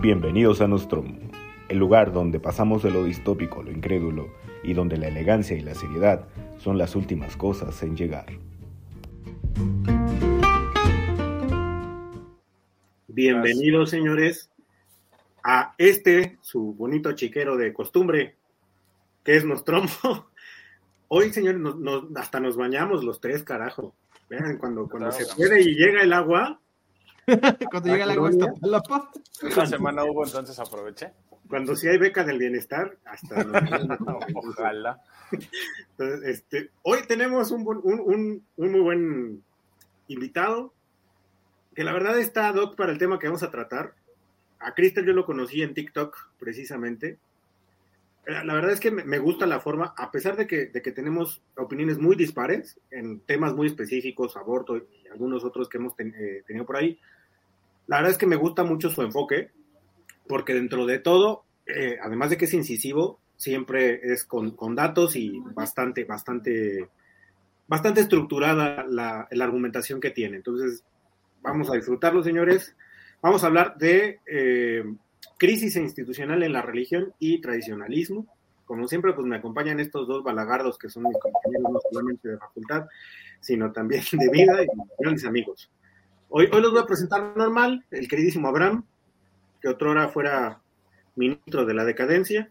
Bienvenidos a Nostromo, el lugar donde pasamos de lo distópico a lo incrédulo y donde la elegancia y la seriedad son las últimas cosas en llegar. Bienvenidos, señores, a este, su bonito chiquero de costumbre, que es Nostromo. Hoy, señores, hasta nos bañamos los tres, carajo. Vean, cuando, cuando se puede y llega el agua, Cuando llega el agua está la. Esta semana hubo, entonces aproveché. Cuando sí hay beca del bienestar, hasta Ojalá. Entonces, este, hoy tenemos un, un, un, muy buen invitado, que la verdad está doc para el tema que vamos a tratar. A Cristel yo lo conocí en TikTok, precisamente. Eh, la verdad es que me gusta la forma, a pesar de que, de que tenemos opiniones muy dispares en temas muy específicos, aborto y algunos otros que hemos eh, tenido por ahí, la verdad es que me gusta mucho su enfoque, porque dentro de todo, eh, además de que es incisivo, siempre es con, datos y bastante, bastante, bastante estructurada la, argumentación que tiene. Entonces, vamos a disfrutarlo, señores. Vamos a hablar de eh, crisis institucional en la religión y tradicionalismo. Como siempre, pues me acompañan estos dos balagardos que son mis compañeros no solamente de facultad, sino también de vida y grandes amigos. Hoy, hoy los voy a presentar normal, el queridísimo Abraham, que otrora fuera ministro de la decadencia,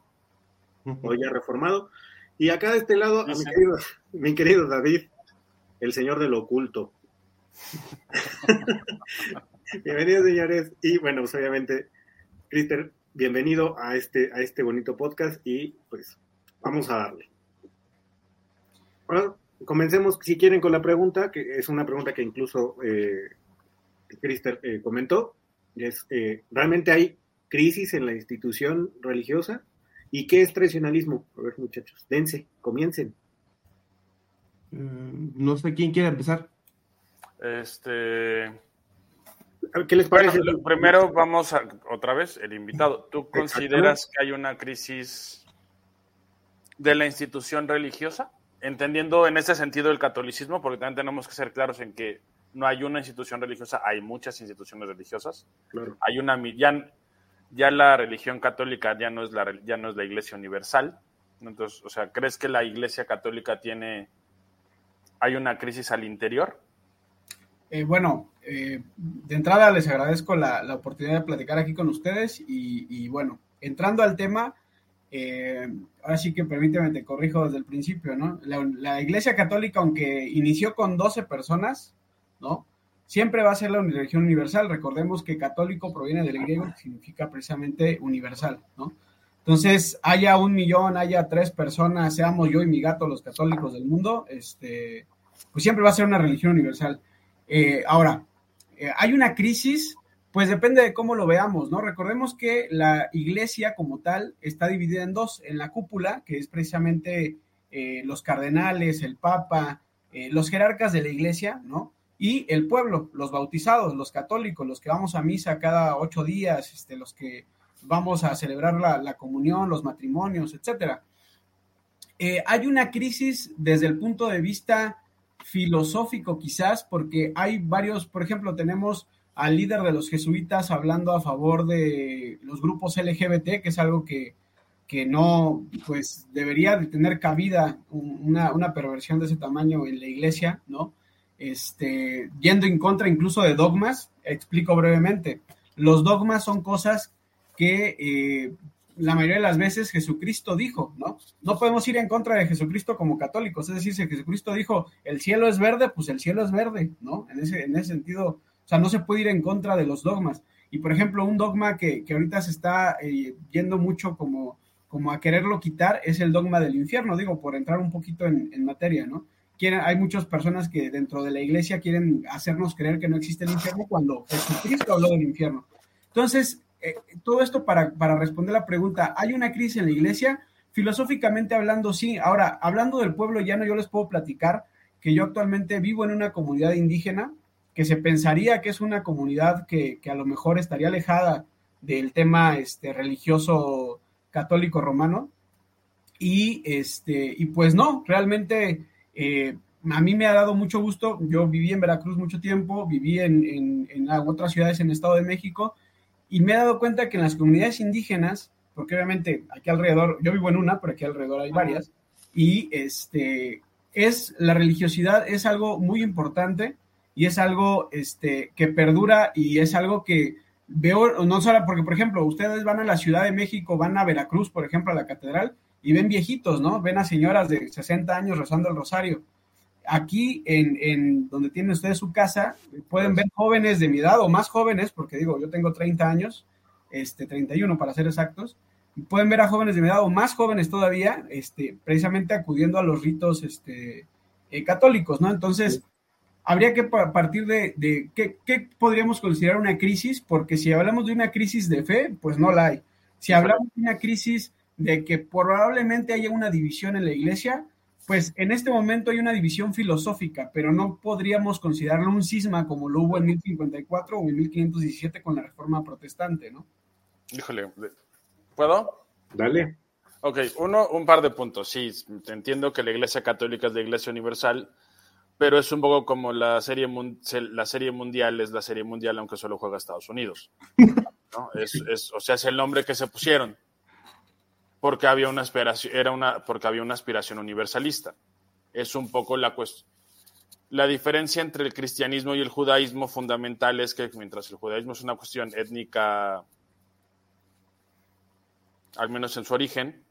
hoy ya reformado. Y acá de este lado, a mi querido, mi querido David, el señor del oculto. Bienvenidos, señores. Y bueno, pues obviamente, Crister, bienvenido a este, a este bonito podcast y pues vamos a darle. Bueno, comencemos, si quieren, con la pregunta, que es una pregunta que incluso eh, Crister eh, comentó, es, eh, ¿realmente hay crisis en la institución religiosa? ¿Y qué es tradicionalismo? A ver, muchachos, dense, comiencen. Mm, no sé quién quiere empezar. Este. ¿Qué les parece? primero vamos a, otra vez, el invitado. ¿Tú consideras que hay una crisis de la institución religiosa? Entendiendo en ese sentido el catolicismo, porque también tenemos que ser claros en que no hay una institución religiosa, hay muchas instituciones religiosas. Hay una ya, ya la religión católica ya no es la ya no es la Iglesia universal. Entonces, o sea, ¿crees que la Iglesia católica tiene hay una crisis al interior? Eh, bueno, eh, de entrada les agradezco la, oportunidad de platicar aquí con ustedes y, bueno, entrando al tema, eh, ahora sí que permíteme, te corrijo desde el principio, ¿no? La, la, Iglesia Católica, aunque inició con 12 personas, ¿no? Siempre va a ser la religión universal. Recordemos que católico proviene del griego, que significa precisamente universal, ¿no? Entonces, haya un millón, haya tres personas, seamos yo y mi gato los católicos del mundo, este, pues siempre va a ser una religión universal. Eh, ahora, eh, hay una crisis, pues depende de cómo lo veamos, ¿no? Recordemos que la iglesia como tal está dividida en dos, en la cúpula, que es precisamente eh, los cardenales, el papa, los jerarcas de la iglesia, ¿no? Y el pueblo, los bautizados, los católicos, los que vamos a misa cada ocho días, este, los que vamos a celebrar la, comunión, los matrimonios, etcétera. Eh, hay una crisis desde el punto de vista filosófico quizás, porque hay varios, por ejemplo, tenemos al líder de los jesuitas hablando a favor de los grupos LGBT, que es algo que, que no, pues debería de tener cabida una, una perversión de ese tamaño en la iglesia, ¿no? Este, yendo en contra incluso de dogmas. Explico brevemente. Los dogmas son cosas que eh, la mayoría de las veces Jesucristo dijo, ¿no? No podemos ir en contra de Jesucristo como católicos, es decir, si Jesucristo dijo, el cielo es verde, pues el cielo es verde, ¿no? En ese, en ese sentido, o sea, no se puede ir en contra de los dogmas. Y por ejemplo, un dogma que, que ahorita se está eh, yendo mucho como, como a quererlo quitar es el dogma del infierno, digo, por entrar un poquito en, en materia, ¿no? Hay muchas personas que dentro de la iglesia quieren hacernos creer que no existe el infierno cuando Jesucristo habló del infierno. Entonces, eh, todo esto para, para responder la pregunta, ¿hay una crisis en la iglesia? Filosóficamente hablando, sí. Ahora, hablando del pueblo llano, yo les puedo platicar que yo actualmente vivo en una comunidad indígena que se pensaría que es una comunidad que, que a lo mejor estaría alejada del tema este, religioso católico romano. Y, este, y pues no, realmente eh, a mí me ha dado mucho gusto. Yo viví en Veracruz mucho tiempo, viví en, otras ciudades en el Estado de México Y me he dado cuenta que en las comunidades indígenas, porque obviamente aquí alrededor, yo vivo en una, pero aquí alrededor hay varias, y este, es la religiosidad es algo muy importante y es algo este, que perdura y es algo que veo, no solo porque, por ejemplo, ustedes van a la Ciudad de México, van a Veracruz, por ejemplo, a la catedral, y ven viejitos, ¿no? Ven a señoras de 60 años rezando el rosario. Aquí, en, en donde tienen ustedes su casa, pueden ver jóvenes de mi edad o más jóvenes, porque digo, yo tengo 30 años, este, 31 para ser exactos, pueden ver a jóvenes de mi edad o más jóvenes todavía, este, precisamente acudiendo a los ritos este, eh, católicos, ¿no? Entonces, habría que partir de, de ¿qué, ¿qué, podríamos considerar una crisis, porque si hablamos de una crisis de fe, pues no la hay. Si hablamos de una crisis de que probablemente haya una división en la iglesia, pues en este momento hay una división filosófica, pero no podríamos considerarlo un cisma como lo hubo en 1054 o en 1517 con la reforma protestante, ¿no? Híjole, ¿Puedo? Dale. Ok, uno, un par de puntos. Sí, entiendo que la Iglesia Católica es la Iglesia Universal, pero es un poco como la serie, la serie mundial es la serie mundial, aunque solo juega Estados Unidos. ¿no? Es, o sea, es el nombre que se pusieron porque había una aspiración, era una, porque había una aspiración universalista. Es un poco la cuestión. La diferencia entre el cristianismo y el judaísmo fundamental es que mientras el judaísmo es una cuestión étnica al menos en su origen,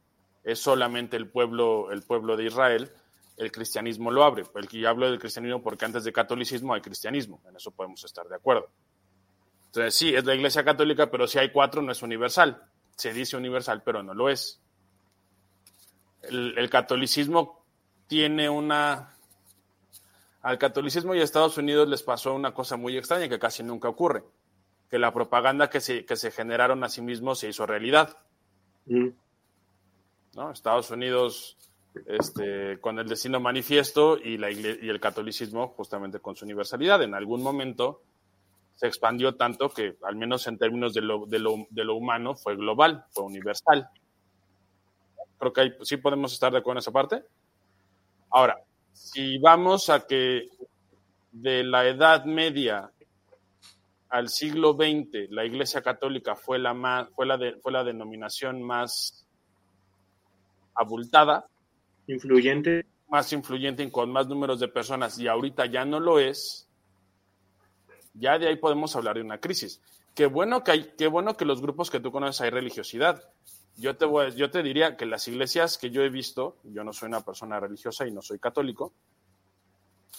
es solamente el pueblo, el pueblo de Israel, el cristianismo lo abre. El que hablo del cristianismo porque antes de catolicismo hay cristianismo, en eso podemos estar de acuerdo. Entonces, sí, es la iglesia católica, pero si hay cuatro no es universal. Se dice universal, pero no lo es. El, el catolicismo tiene una... Al catolicismo y a Estados Unidos les pasó una cosa muy extraña que casi nunca ocurre, que la propaganda que se, que se generaron a sí mismos se hizo realidad. ¿no? Estados Unidos este, con el destino manifiesto y, la y el catolicismo justamente con su universalidad. En algún momento se expandió tanto que, al menos en términos de lo, de lo, de lo humano, fue global, fue universal. Creo que ahí, sí podemos estar de acuerdo en esa parte. Ahora, si vamos a que de la Edad Media al siglo XX la Iglesia Católica fue la, más, fue la, de, fue la denominación más abultada. Influyente. Más influyente y con más números de personas y ahorita ya no lo es, ya de ahí podemos hablar de una crisis. Qué bueno que, hay, qué bueno que los grupos que tú conoces hay religiosidad. Yo te, voy, yo te diría que las iglesias que yo he visto, yo no soy una persona religiosa y no soy católico,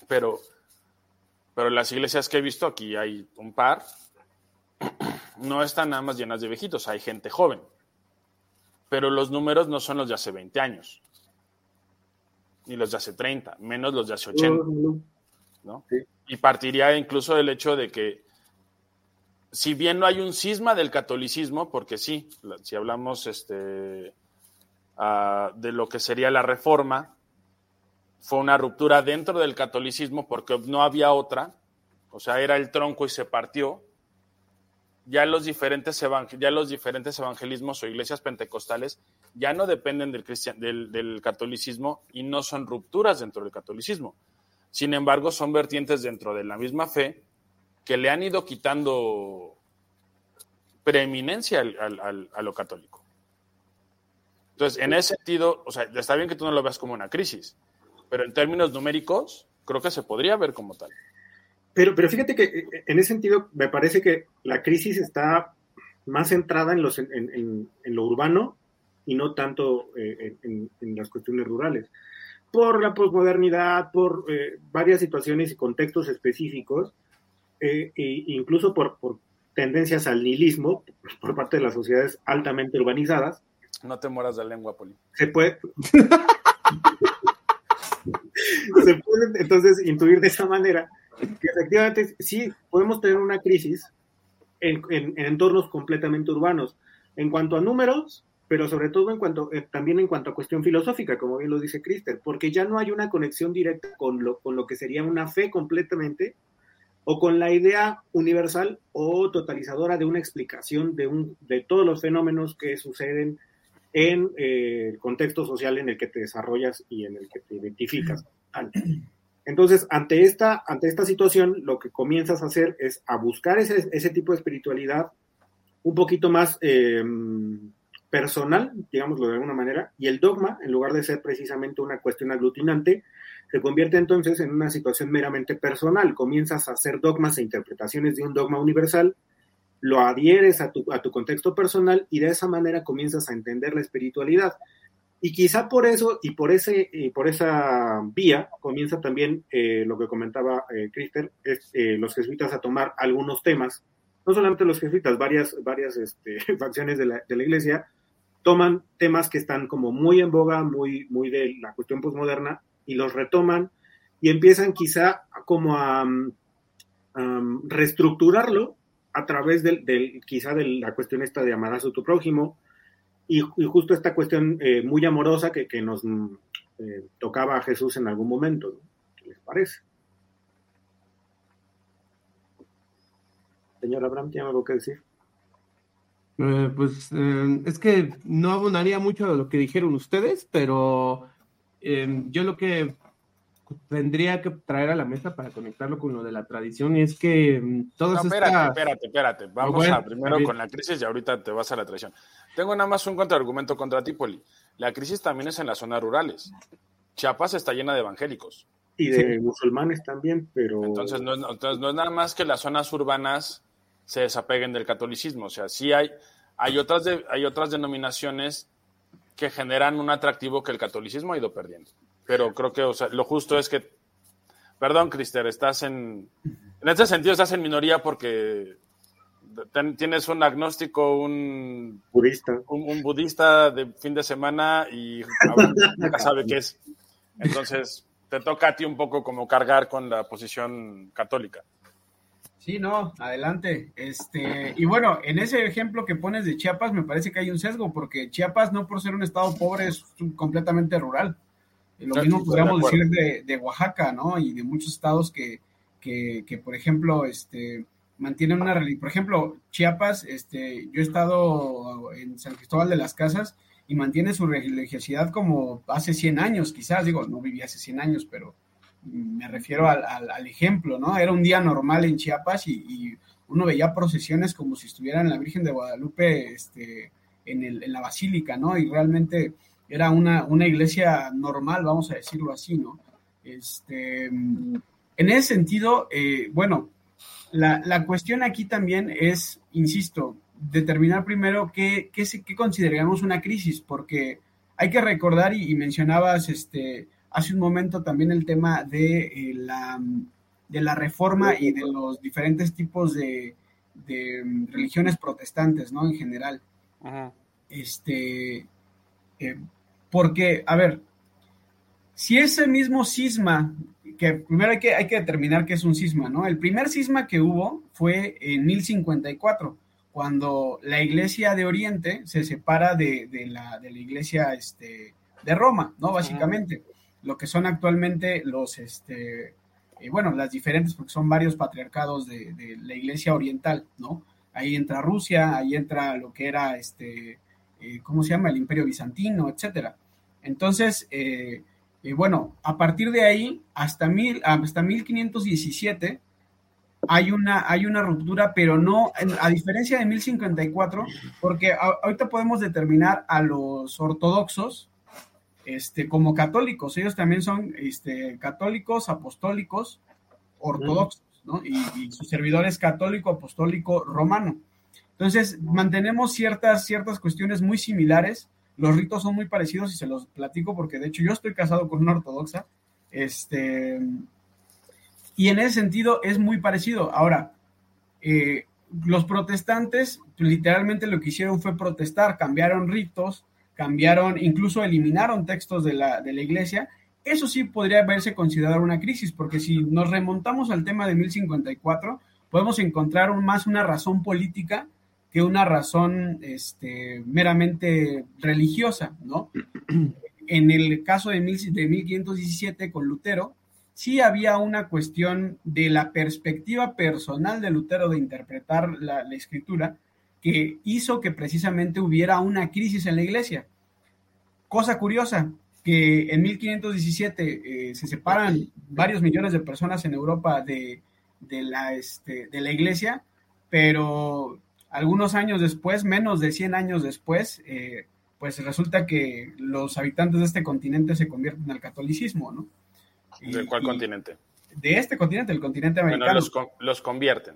pero pero las iglesias que he visto, aquí hay un par, no están nada más llenas de viejitos, hay gente joven. Pero los números no son los de hace 20 años, ni los de hace 30, menos los de hace 80. ¿No? Y partiría incluso del hecho de que, si bien no hay un cisma del catolicismo, porque sí, si hablamos este, uh, de lo que sería la reforma, fue una ruptura dentro del catolicismo porque no había otra, o sea, era el tronco y se partió. Ya los diferentes, ya los diferentes evangelismos o iglesias pentecostales ya no dependen del, del, del catolicismo y no son rupturas dentro del catolicismo. Sin embargo, son vertientes dentro de la misma fe que le han ido quitando preeminencia al, al, a lo católico. Entonces, en ese sentido, o sea, está bien que tú no lo veas como una crisis, pero en términos numéricos, creo que se podría ver como tal. Pero, pero fíjate que eh, en ese sentido me parece que la crisis está más centrada en, los, en, en, en lo urbano y no tanto eh, en, las cuestiones rurales. Por la posmodernidad, por eh, varias situaciones y contextos específicos, eh, e incluso por, por tendencias al nihilismo por parte de las sociedades altamente urbanizadas. No te mueras de lengua, Poli. Se puede. se puede entonces intuir de esa manera que efectivamente sí podemos tener una crisis en, en, en, entornos completamente urbanos. En cuanto a números, pero sobre todo en cuanto, eh, también en cuanto a cuestión filosófica, como bien lo dice Christer, porque ya no hay una conexión directa con lo, con lo que sería una fe completamente o con la idea universal o totalizadora de una explicación de, un, de todos los fenómenos que suceden en eh, el contexto social en el que te desarrollas y en el que te identificas. Entonces, ante esta, ante esta situación, lo que comienzas a hacer es a buscar ese, ese tipo de espiritualidad un poquito más eh, personal, digámoslo de alguna manera, y el dogma, en lugar de ser precisamente una cuestión aglutinante, se convierte entonces en una situación meramente personal. Comienzas a hacer dogmas e interpretaciones de un dogma universal, lo adhieres a tu, a tu contexto personal y de esa manera comienzas a entender la espiritualidad. Y quizá por eso y por, ese, y por esa vía comienza también eh, lo que comentaba eh, Crister, es eh, los jesuitas a tomar algunos temas, no solamente los jesuitas, varias, varias este, facciones de la, de la, iglesia toman temas que están como muy en boga, muy, muy de la cuestión posmoderna, y los retoman y empiezan quizá como a um, reestructurarlo a través del, quizá de la cuestión esta de amarás a tu prójimo, y, justo esta cuestión eh, muy amorosa que, que nos eh, tocaba a Jesús en algún momento. ¿no? ¿Qué les parece? Señor Abraham, ¿tiene algo que decir? Eh, pues eh, es que no abonaría mucho a lo que dijeron ustedes, pero eh, yo lo que tendría que traer a la mesa para conectarlo con lo de la tradición es que um, todas no, espérate, estas... espérate, espérate. Vamos bueno, a primero con la crisis y ahorita te vas a la tradición. Tengo nada más un contraargumento contra ti, Poli. La crisis también es en las zonas rurales. Chiapas está llena de evangélicos. Y de sí. musulmanes también, pero... Entonces no, entonces no es nada más que las zonas urbanas se desapeguen del catolicismo. O sea, sí hay, hay, otras, de, hay otras denominaciones que generan un atractivo que el catolicismo ha ido perdiendo. Pero creo que o sea, lo justo es que, perdón, Crister, estás en, en este sentido estás en minoría porque ten, tienes un agnóstico, un budista, un, un budista de fin de semana y nunca sabe qué es. Entonces, te toca a ti un poco como cargar con la posición católica. Sí, no, adelante. Este, y bueno, en ese ejemplo que pones de Chiapas, me parece que hay un sesgo, porque Chiapas, no por ser un estado pobre, es completamente rural. Lo sí, mismo podríamos de decir de, de, Oaxaca, ¿no? Y de muchos estados que, que, que, por ejemplo, este, mantienen una religión. Por ejemplo, Chiapas, este, yo he estado en San Cristóbal de las Casas y mantiene su religiosidad como hace 100 años, quizás, digo, no viví hace 100 años, pero me refiero al, al, ejemplo, ¿no? Era un día normal en Chiapas y, y, uno veía procesiones como si estuviera en la Virgen de Guadalupe este, en, el, en la basílica, ¿no? Y realmente era una, una, iglesia normal, vamos a decirlo así, ¿no? Este, en ese sentido, eh, bueno, la, la, cuestión aquí también es, insisto, determinar primero qué, qué, qué consideramos una crisis, porque hay que recordar, y mencionabas, este, hace un momento también el tema de, eh, la, de la reforma y de los diferentes tipos de, de religiones protestantes, ¿no? En general. Ajá. Este, eh, porque, a ver, si ese mismo cisma, que primero hay que, hay que determinar qué es un cisma, ¿no? El primer cisma que hubo fue en 1054, cuando la iglesia de Oriente se separa de, de, la, de la, iglesia este, de Roma, ¿no? Básicamente. Ajá lo que son actualmente los, este, eh, bueno, las diferentes, porque son varios patriarcados de, la iglesia oriental, ¿no? Ahí entra Rusia, ahí entra lo que era, este, eh, ¿cómo se llama? El imperio bizantino, etcétera. Entonces, eh, bueno, a partir de ahí, hasta, mil, hasta 1517, hay una, hay una ruptura, pero no, a diferencia de 1054, porque ahorita podemos determinar a los ortodoxos, este, como católicos. Ellos también son este, católicos, apostólicos, ortodoxos, ¿no? Y, su servidor es católico, apostólico, romano. Entonces, mantenemos ciertas, ciertas cuestiones muy similares. Los ritos son muy parecidos y se los platico porque, de hecho, yo estoy casado con una ortodoxa. Este, y en ese sentido es muy parecido. Ahora, eh, los protestantes literalmente lo que hicieron fue protestar, cambiaron ritos, cambiaron, incluso eliminaron textos de la, de la iglesia, eso sí podría verse considerado una crisis, porque si nos remontamos al tema de 1054, podemos encontrar un, más una razón política que una razón este, meramente religiosa, ¿no? En el caso de, mil, de 1517 con Lutero, sí había una cuestión de la perspectiva personal de Lutero de interpretar la, la escritura, que hizo que precisamente hubiera una crisis en la iglesia. Cosa curiosa, que en 1517 eh, se separan varios millones de personas en Europa de, de, la, este, de la iglesia, pero algunos años después, menos de 100 años después, eh, pues resulta que los habitantes de este continente se convierten al catolicismo, ¿no? ¿De cuál continente? De este continente, el continente americano. Bueno, los, los convierten.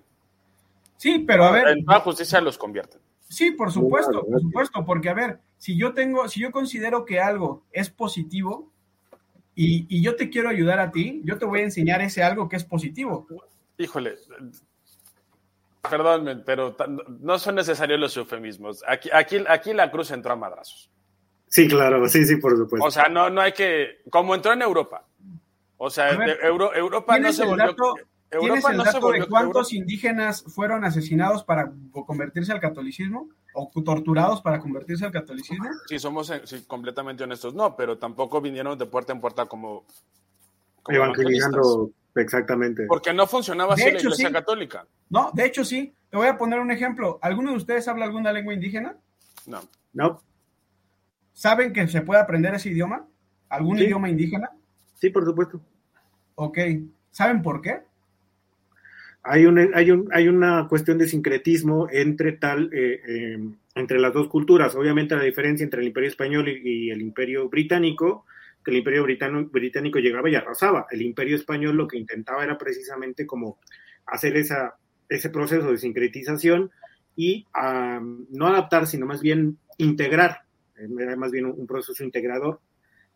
Sí, pero a ver. En toda justicia los convierten. Sí, por supuesto, por supuesto, porque a ver, si yo tengo, si yo considero que algo es positivo y, y, yo te quiero ayudar a ti, yo te voy a enseñar ese algo que es positivo. Híjole, perdón, pero no son necesarios los eufemismos. Aquí, aquí, aquí la cruz entró a madrazos. Sí, claro, sí, sí, por supuesto. O sea, no, no hay que, como entró en Europa. O sea, ver, Euro, Europa no se volvió... Dato, ¿Tienes el dato de cuántos indígenas fueron asesinados para convertirse al catolicismo? ¿O torturados para convertirse al catolicismo? Sí, somos sí, completamente honestos. No, pero tampoco vinieron de puerta en puerta como... como Evangelizando, exactamente. Porque no funcionaba así de la hecho, Iglesia sí. Católica. No, de hecho sí. Te voy a poner un ejemplo. ¿Alguno de ustedes habla alguna lengua indígena? No. No. ¿Saben que se puede aprender ese idioma? ¿Algún Sí. idioma indígena? Sí, por supuesto. Ok. ¿Saben por qué? Hay, un, hay, un, hay una cuestión de sincretismo entre tal, eh, eh, entre las dos culturas. Obviamente la diferencia entre el imperio español y, el imperio británico, que el imperio britano, británico llegaba y arrasaba. El imperio español lo que intentaba era precisamente como hacer esa, ese proceso de sincretización y um, no adaptar, sino más bien integrar, era más bien un, un proceso integrador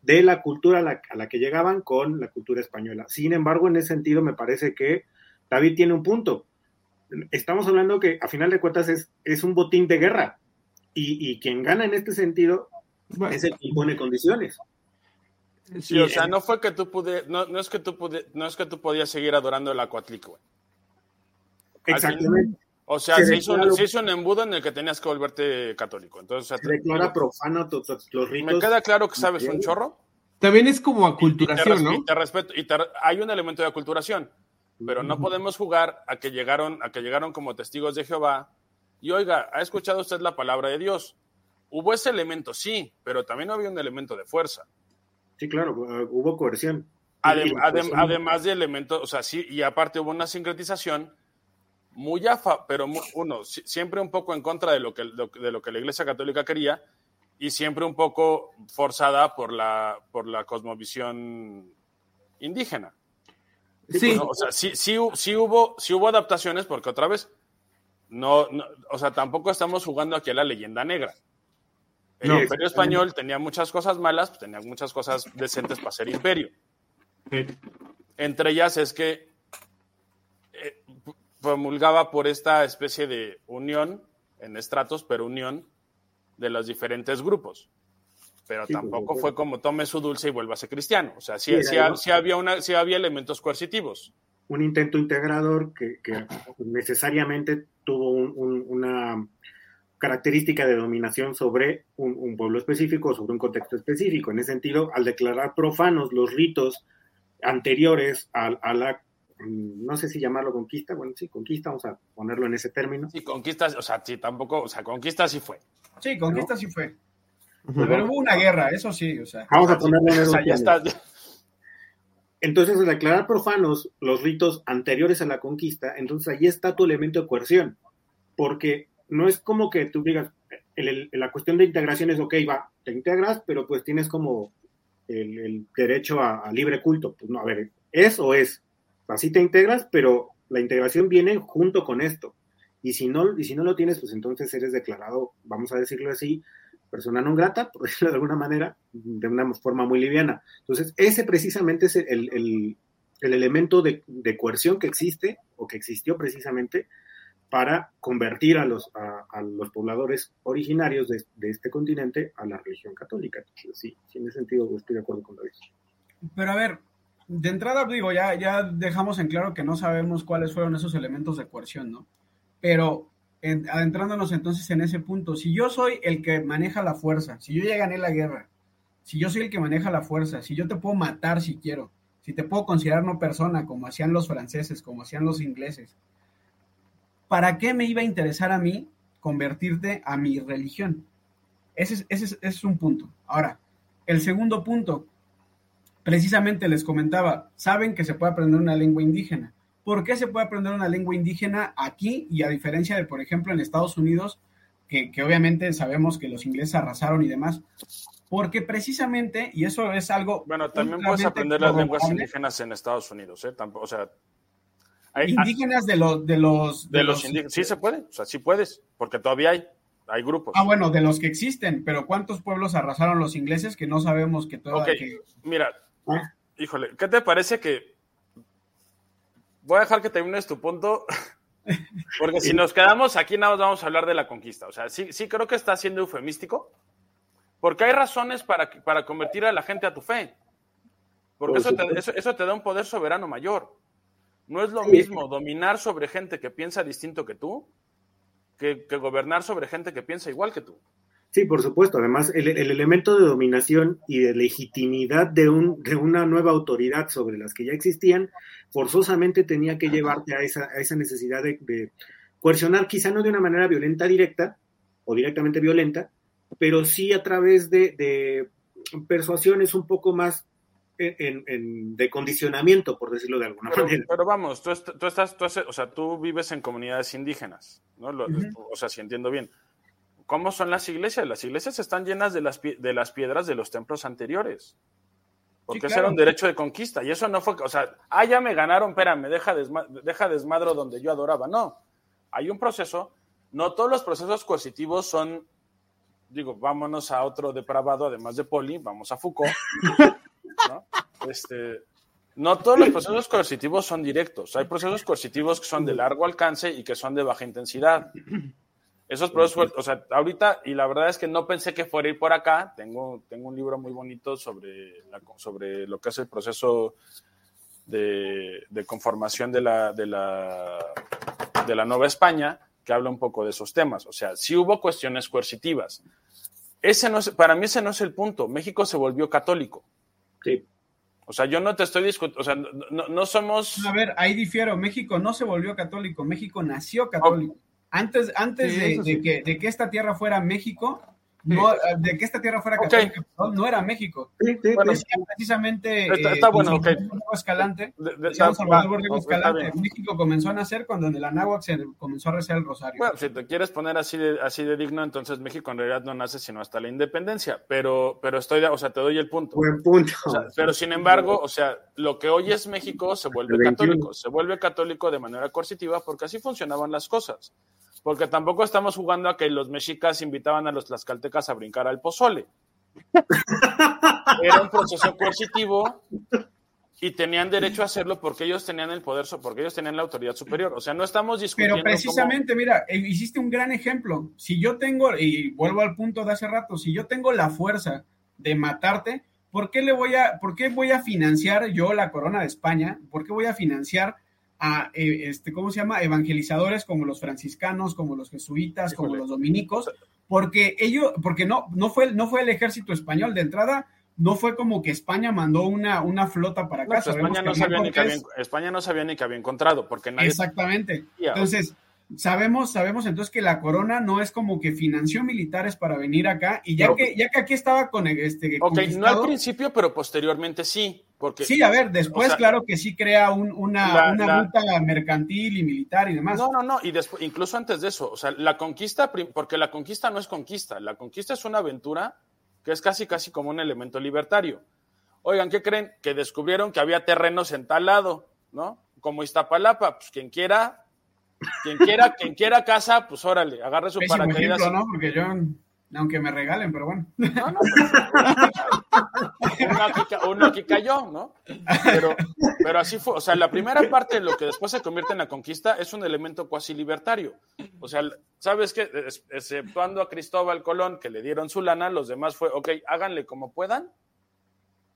de la cultura a la, a la que llegaban con la cultura española. Sin embargo, en ese sentido me parece que David tiene un punto. Estamos hablando que a final de cuentas es, es un botín de guerra y, y, quien gana en este sentido bueno. es el que impone condiciones. Sí, o sea, no fue que tú pude, no, no es que tú pude, no es que tú podías seguir adorando el Acuatlic, güey. Exactamente. O sea, se, se, hizo, declara, se, hizo, un embudo en el que tenías que volverte católico. Entonces, o sea, se declara profano todos los ritos. Me queda claro que sabes un chorro. También es como aculturación, y te, ¿no? Y te respeto, y te, hay un elemento de aculturación pero no podemos jugar a que llegaron a que llegaron como testigos de Jehová y oiga, ¿ha escuchado usted la palabra de Dios? Hubo ese elemento, sí, pero también había un elemento de fuerza. Sí, claro, hubo coerción. Adem, adem, además de elementos, o sea, sí, y aparte hubo una sincretización muy afa, pero muy, uno, siempre un poco en contra de lo, que, de lo que la Iglesia Católica quería y siempre un poco forzada por la, por la cosmovisión indígena. Sí. No, o sea, sí, sí, sí, hubo, sí hubo adaptaciones porque otra vez, no, no, o sea, tampoco estamos jugando aquí a la leyenda negra. El no, imperio español tenía muchas cosas malas, pues tenía muchas cosas decentes para ser imperio. Sí. Entre ellas es que eh, promulgaba por esta especie de unión en estratos, pero unión de los diferentes grupos pero sí, tampoco pues, fue como tome su dulce y vuélvase cristiano. O sea, sí, sí, sí, había, una, sí había elementos coercitivos. Un intento integrador que, que necesariamente tuvo un, un, una característica de dominación sobre un, un, pueblo específico, sobre un contexto específico. En ese sentido, al declarar profanos los ritos anteriores a, a la no sé si llamarlo conquista, bueno, sí, conquista, vamos a ponerlo en ese término. Sí, conquista, o sea, sí, tampoco, o sea, conquista sí fue. Sí, conquista ¿no? sí fue. Pero hubo una guerra, eso sí, o sea. Vamos a ponerlo en o sea, ya está. Entonces, al declarar profanos los ritos anteriores a la conquista, entonces ahí está tu elemento de coerción, porque no es como que tú digas, el, el, la cuestión de integración es, ok, va, te integras, pero pues tienes como el, el derecho a, a, libre culto. Pues no, a ver, es o es. Así te integras, pero la integración viene junto con esto. Y si no, y si no lo tienes, pues entonces eres declarado, vamos a decirlo así, persona no grata, por decirlo de alguna manera, de una forma muy liviana. Entonces, ese precisamente es el, el, el elemento de, de, coerción que existe o que existió precisamente para convertir a los, a, los pobladores originarios de, de, este continente a la religión católica. Sí, sí, en ese sentido estoy de acuerdo con David. Pero a ver, de entrada digo, ya, ya dejamos en claro que no sabemos cuáles fueron esos elementos de coerción, ¿no? Pero adentrándonos entonces en ese punto, si yo soy el que maneja la fuerza, si yo ya gané la guerra, si yo soy el que maneja la fuerza, si yo te puedo matar si quiero, si te puedo considerar no persona, como hacían los franceses, como hacían los ingleses, ¿para qué me iba a interesar a mí convertirte a mi religión? Ese es, ese es, ese es un punto. Ahora, el segundo punto, precisamente les comentaba, saben que se puede aprender una lengua indígena. ¿Por qué se puede aprender una lengua indígena aquí y a diferencia de, por ejemplo, en Estados Unidos, que, que obviamente sabemos que los ingleses arrasaron y demás? Porque precisamente, y eso es algo... Bueno, también puedes aprender las lenguas indígenas en Estados Unidos, ¿eh? Tampoco, o sea, hay, indígenas de los de los de, los, indígenas sí se puede o sea sí puedes porque todavía hay hay grupos ah bueno de los que existen pero cuántos pueblos arrasaron los ingleses que no sabemos que todavía mira ¿Ah? híjole qué te parece que voy a dejar que termines tu punto porque si nos quedamos aquí nada más vamos a hablar de la conquista. O sea sí sí creo que está siendo eufemístico porque hay razones para para convertir a la gente a tu fe. Porque eso eso, eso te da un poder soberano mayor. No es lo mismo dominar sobre gente que piensa distinto que tú que, gobernar sobre gente que piensa igual que tú. Sí, por supuesto. Además, el, elemento de dominación y de legitimidad de, un, de, una nueva autoridad sobre las que ya existían, forzosamente tenía que llevarte a esa, a esa necesidad de, coercionar, quizá no de una manera violenta directa o directamente violenta, pero sí a través de, de persuasiones un poco más en, de condicionamiento, por decirlo de alguna pero, manera. Pero vamos, tú, estás, tú, o sea, tú vives en comunidades indígenas, ¿no? O sea, si entiendo bien. ¿Cómo son las iglesias? Las iglesias están llenas de las, de las piedras de los templos anteriores. Porque ese era un derecho de conquista. Y eso no fue, o sea, ah, ya me ganaron, espérame, deja, deja desmadro donde yo adoraba. No, hay un proceso. No todos los procesos coercitivos son, digo, vámonos a otro depravado, además de Poli, vamos a Foucault. ¿no? Este, no todos los procesos coercitivos son directos. Hay procesos coercitivos que son de largo alcance y que son de baja intensidad. Esos procesos, o sea, ahorita, y la verdad es que no pensé que fuera ir por acá. Tengo, tengo un libro muy bonito sobre, sobre lo que es el proceso de, conformación de la, de, la, de la Nueva España, que habla un poco de esos temas. O sea, si hubo cuestiones coercitivas. Ese no para mí ese no es el punto. México se volvió católico. Sí. O sea, yo no te estoy discutiendo, o sea, no, somos... A ver, ahí difiero, México no se volvió católico, México nació católico. Antes, antes de, que, de que esta tierra fuera México, no, de que esta tierra fuera católica, no, era México. bueno, precisamente está, eh, bueno, Escalante, México comenzó a nacer cuando en el Anáhuac se comenzó a rezar el rosario. Bueno, si te quieres poner así de, así de digno, entonces México en realidad no nace sino hasta la independencia, pero, pero estoy, o sea, te doy el punto. Buen punto. pero sin embargo, o sea, lo que hoy es México se vuelve católico, se vuelve católico de manera coercitiva porque así funcionaban las cosas porque tampoco estamos jugando a que los mexicas invitaban a los tlaxcaltecas a brincar al pozole. Era un proceso coercitivo y tenían derecho a hacerlo porque ellos tenían el poder, porque ellos tenían la autoridad superior. O sea, no estamos discutiendo. Pero precisamente, mira, eh, hiciste un gran ejemplo. Si yo tengo, y vuelvo al punto de hace rato, si yo tengo la fuerza de matarte, ¿por qué le voy a, por qué voy a financiar yo la corona de España? ¿Por qué voy a financiar a, eh, este, ¿cómo se llama? Evangelizadores como los franciscanos, como los jesuitas, como los dominicos, porque ellos, porque no, no fue, no fue el ejército español de entrada, no fue como que España mandó una, una flota para acá. España, no sabía ni que había, España no sabía ni que había encontrado, porque nadie... Exactamente. Entonces, sabemos, sabemos entonces que la corona no es como que financió militares para venir acá, y ya, que, ya que aquí estaba con este... Ok, no al principio, pero posteriormente sí. Porque, sí, a ver, después claro que sí crea una, ruta mercantil y militar y demás. No, no, no, y después, incluso antes de eso, o sea, la conquista, porque la conquista no es conquista, la conquista es una aventura que es casi, casi como un elemento libertario. Oigan, ¿qué creen? Que descubrieron que había terrenos en tal lado, ¿no? Como Iztapalapa, pues quien quiera, quien quiera, quien quiera casa, pues órale, agarre su paracaídas. Ejemplo, ¿no? Porque yo aunque me regalen, pero bueno. No, no. uno, aquí, cayó, ¿no? Pero, pero así fue. O sea, la primera parte de lo que después se convierte en la conquista es un elemento cuasi libertario. O sea, ¿sabes qué? Exceptuando a Cristóbal Colón, que le dieron su lana, los demás fue, ok, háganle como puedan.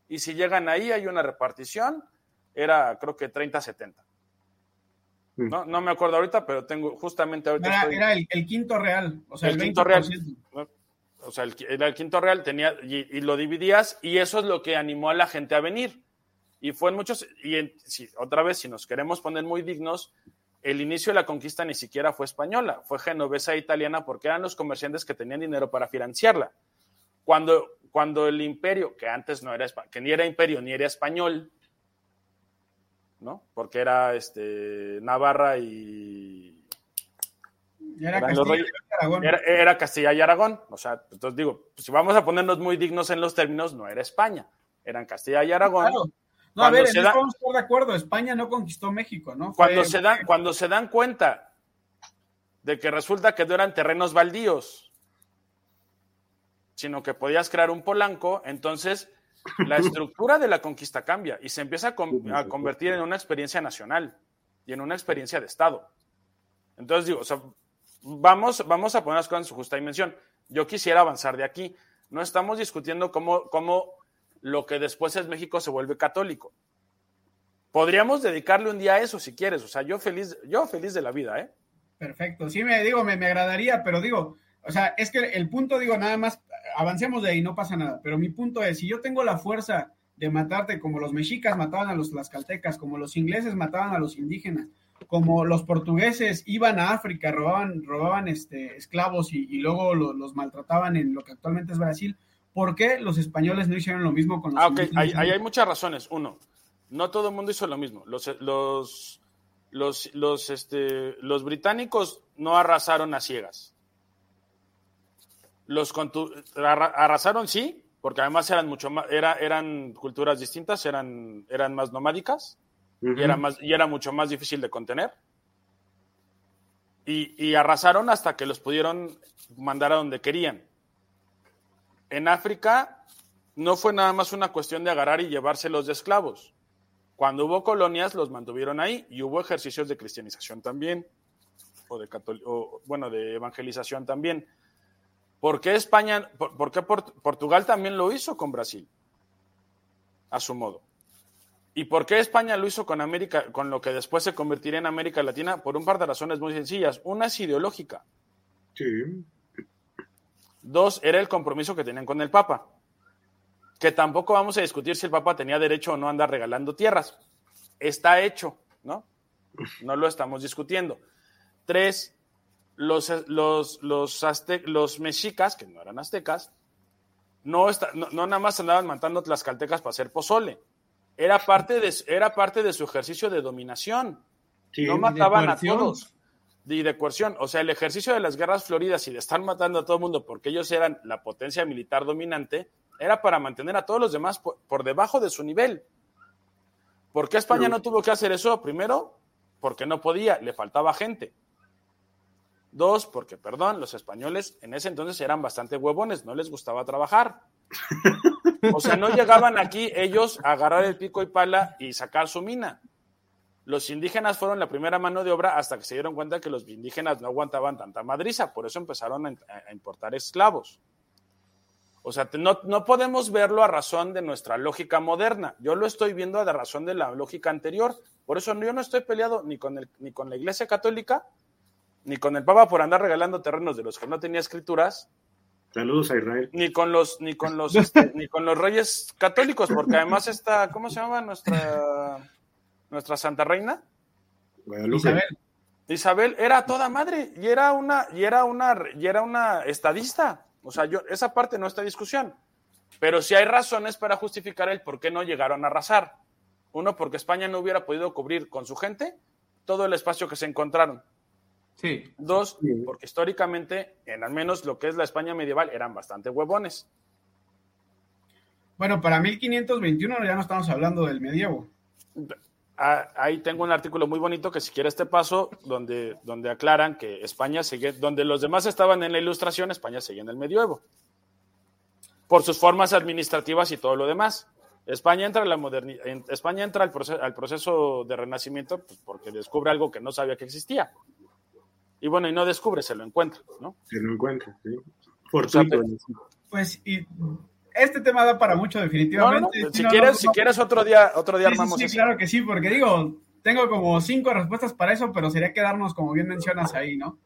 Y si llegan ahí, hay una repartición. Era, creo que 30-70. Mm. No, no me acuerdo ahorita, pero tengo justamente ahorita. Era, el, quinto real, o sea, el, quinto real o sea, el, el quinto real, tenía, y, lo dividías, y eso es lo que animó a la gente a venir. Y fue en muchos, y otra vez, si nos queremos poner muy dignos, el inicio de la conquista ni siquiera fue española, fue genovesa e italiana porque eran los comerciantes que tenían dinero para financiarla. Cuando, cuando el imperio, que antes no era, que ni era imperio ni era español, ¿no? Porque era este, Navarra y... Era Castilla, reyes, era, era Castilla, y Aragón. O sea, entonces digo, pues si vamos a ponernos muy dignos en los términos, no era España, eran Castilla y Aragón. Claro. No, a ver, en da, vamos a estar de acuerdo, España no conquistó México, ¿no? Cuando, se dan, cuando se dan cuenta de que resulta que no eran terrenos baldíos, sino que podías crear un polanco, entonces la estructura de la conquista cambia y se empieza a, convertir en una experiencia nacional y en una experiencia de Estado. Entonces digo, o sea, vamos, vamos a poner las cosas en su justa dimensión. Yo quisiera avanzar de aquí. No estamos discutiendo cómo, cómo lo que después es México se vuelve católico. Podríamos dedicarle un día a eso si quieres. O sea, yo feliz, yo feliz de la vida, ¿eh? Perfecto. Sí, me digo, me, me agradaría, pero digo, o sea, es que el punto, digo, nada más, avancemos de ahí, no pasa nada. Pero mi punto es, si yo tengo la fuerza de matarte como los mexicas mataban a los tlaxcaltecas, como los ingleses mataban a los indígenas, como los portugueses iban a África, robaban, robaban este, esclavos y, luego los maltrataban en lo que actualmente es Brasil, ¿por qué los españoles no hicieron lo mismo con los Ah, ok, ahí hay, hay, muchas razones. Uno, no todo el mundo hizo lo mismo. Los, los, los, los, este, los británicos no arrasaron a ciegas. Los arrasaron, sí, porque además eran mucho más, era, eran culturas distintas, eran, eran más nomádicas y, era más, y era mucho más difícil de contener. Y, y, arrasaron hasta que los pudieron mandar a donde querían. En África no fue nada más una cuestión de agarrar y llevárselos de esclavos. Cuando hubo colonias, los mantuvieron ahí y hubo ejercicios de cristianización también, o de, o, bueno, de evangelización también. ¿Por qué España, por, qué Portugal también lo hizo con Brasil? A su modo. ¿Y por qué España lo hizo con América, con lo que después se convertiría en América Latina? Por un par de razones muy sencillas. Una es ideológica. Sí. Dos, era el compromiso que tenían con el Papa. Que tampoco vamos a discutir si el Papa tenía derecho o no a andar regalando tierras. Está hecho, ¿no? No lo estamos discutiendo. Tres, los, los, los, los mexicas, que no eran aztecas, no, no, nada más andaban matando tlaxcaltecas para hacer pozole. Era parte de, era parte de su ejercicio de dominación. no mataban a todos. Y de coerción. O sea, el ejercicio de las guerras floridas y de estar matando a todo el mundo porque ellos eran la potencia militar dominante, era para mantener a todos los demás por, por debajo de su nivel. ¿Por qué España no tuvo que hacer eso? Primero, porque no podía, le faltaba gente. Dos, porque, perdón, los españoles en ese entonces eran bastante huevones, no les gustaba trabajar. O sea, no llegaban aquí ellos a agarrar el pico y pala y sacar su mina. Los indígenas fueron la primera mano de obra hasta que se dieron cuenta que los indígenas no aguantaban tanta madriza, por eso empezaron a, importar esclavos. O sea, no, no, podemos verlo a razón de nuestra lógica moderna. Yo lo estoy viendo a razón de la lógica anterior. Por eso yo no estoy peleado ni con, el, ni con la Iglesia Católica, ni con el Papa por andar regalando terrenos de los que no tenía escrituras. Saludos a Israel. Ni con los, ni con los, este, ni con los reyes católicos, porque además está, ¿cómo se llama nuestra, nuestra Santa Reina? Isabel. Isabel era toda madre y era una, y era una, y era una estadista. O sea, yo, esa parte no está en discusión. Pero sí hay razones para justificar el por qué no llegaron a arrasar. Uno, porque España no hubiera podido cubrir con su gente todo el espacio que se encontraron. Sí. Dos, porque históricamente, en al menos lo que es la España medieval, eran bastante huevones. Bueno, para 1521 ya no estamos hablando del medievo. Ah, ahí tengo un artículo muy bonito que si quieres te paso, donde, donde aclaran que España sigue, donde los demás estaban en la ilustración, España sigue en el medievo. Por sus formas administrativas y todo lo demás. España entra, a la España entra al, proceso, al proceso de renacimiento pues, porque descubre algo que no sabía que existía y bueno, y no descubre, se lo encuentra, ¿no? Se lo encuentra, sí. pues, y este tema da para mucho, definitivamente. si, quieres, si quieres otro día, otro día armamos sí, claro que sí, porque digo, tengo como cinco respuestas para eso, pero sería quedarnos, como bien mencionas ahí, ¿no?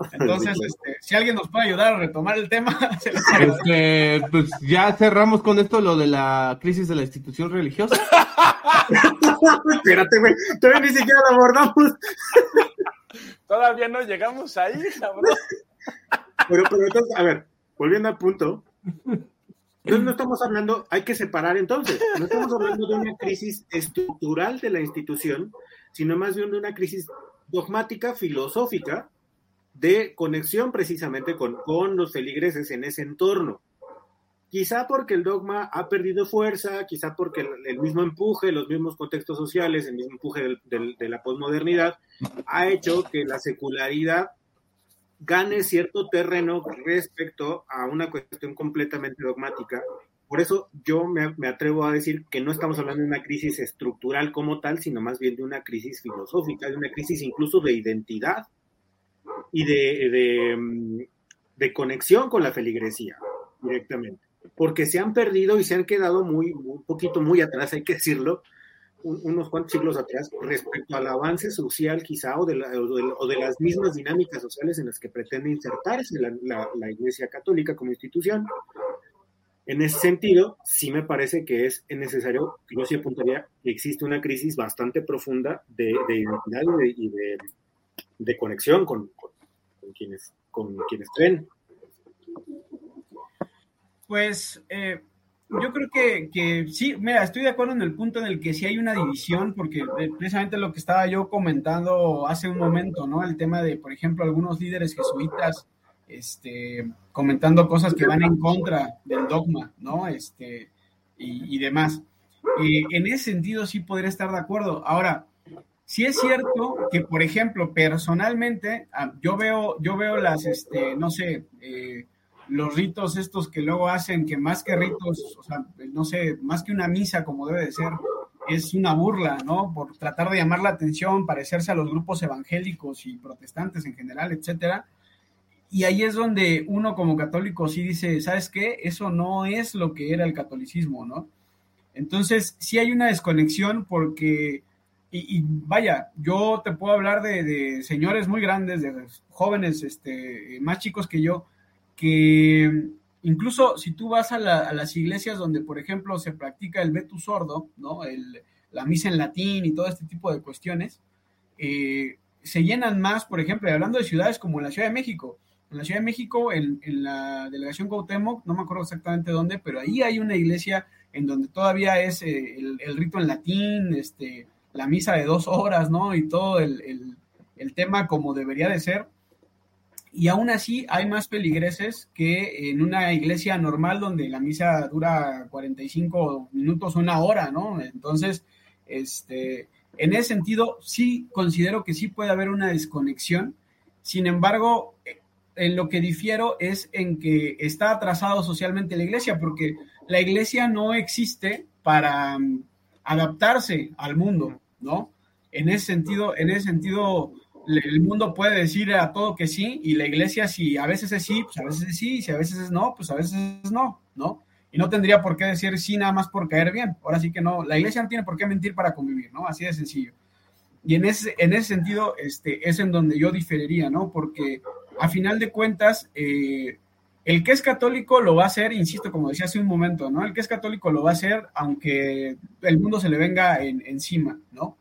Entonces, este, si alguien nos puede ayudar a retomar el tema, este, pues ya cerramos con esto lo de la crisis de la institución religiosa. Espérate, güey, todavía ni siquiera lo abordamos. Todavía no llegamos ahí, cabrón. Pero, pero entonces, a ver, volviendo al punto, Entonces no estamos hablando, hay que separar entonces, no estamos hablando de una crisis estructural de la institución, sino más bien de una crisis dogmática, filosófica, de conexión precisamente con, con los feligreses en ese entorno. Quizá porque el dogma ha perdido fuerza, quizá porque el, mismo empuje, los mismos contextos sociales, el mismo empuje de la posmodernidad, ha hecho que la secularidad gane cierto terreno respecto a una cuestión completamente dogmática. Por eso yo me, atrevo a decir que no estamos hablando de una crisis estructural como tal, sino más bien de una crisis filosófica, de una crisis incluso de identidad y de, de, conexión con la feligresía directamente. Porque se han perdido y se han quedado muy, un poquito muy atrás, hay que decirlo, unos cuantos siglos atrás respecto al avance social quizá o de, las mismas dinámicas sociales en las que pretende insertarse la, Iglesia Católica como institución. En ese sentido, sí me parece que es necesario, yo sí apuntaría que existe una crisis bastante profunda de, identidad y de, conexión con, quienes, con quienes creen. Pues eh, yo creo que, que, sí, mira, estoy de acuerdo en el punto en el que sí hay una división, porque eh, precisamente lo que estaba yo comentando hace un momento, ¿no? El tema de, por ejemplo, algunos líderes jesuitas este, comentando cosas que van en contra del dogma, ¿no? Este, y, demás. Eh, en ese sentido sí podría estar de acuerdo. Ahora, sí es cierto que, por ejemplo, personalmente, ah, yo veo, yo veo las, este, no sé, eh, los ritos estos que luego hacen, que más que ritos, o sea, no sé, más que una misa como debe de ser, es una burla, ¿no? Por tratar de llamar la atención, parecerse a los grupos evangélicos y protestantes en general, etcétera. Y ahí es donde uno como católico sí dice, ¿sabes qué? Eso no es lo que era el catolicismo, ¿no? Entonces, sí hay una desconexión porque, y, vaya, yo te puedo hablar de, de, señores muy grandes, de jóvenes este, más chicos que yo, que incluso si tú vas a, las iglesias donde, por ejemplo, se practica el vetus sordo, ¿no? la misa en latín y todo este tipo de cuestiones, eh, se llenan más, por ejemplo, hablando de ciudades como la Ciudad de México. En la Ciudad de México, en, la delegación Cuauhtémoc, no me acuerdo exactamente dónde, pero ahí hay una iglesia en donde todavía es eh, el, rito en latín, este, la misa de dos horas, ¿no? Y todo el, el tema como debería de ser y aún así hay más peligreses que en una iglesia normal donde la misa dura 45 minutos, una hora, ¿no? Entonces, este, en ese sentido, sí considero que sí puede haber una desconexión. Sin embargo, en lo que difiero es en que está atrasado socialmente la iglesia, porque la iglesia no existe para mm, adaptarse al mundo, ¿no? En ese sentido, en ese sentido, el mundo puede decir a todo que sí, y la iglesia si a veces es sí, pues a veces es sí, y si a veces es no, pues a veces es no, ¿no? Y no tendría por qué decir sí nada más por caer bien. Ahora sí que no, la iglesia no tiene por qué mentir para convivir, ¿no? Así de sencillo. Y en ese, en ese sentido, este, es en donde yo diferiría, ¿no? Porque a final de cuentas, eh, el que es católico lo va a hacer, insisto, como decía hace un momento, ¿no? El que es católico lo va a hacer aunque el mundo se le venga encima, ¿no?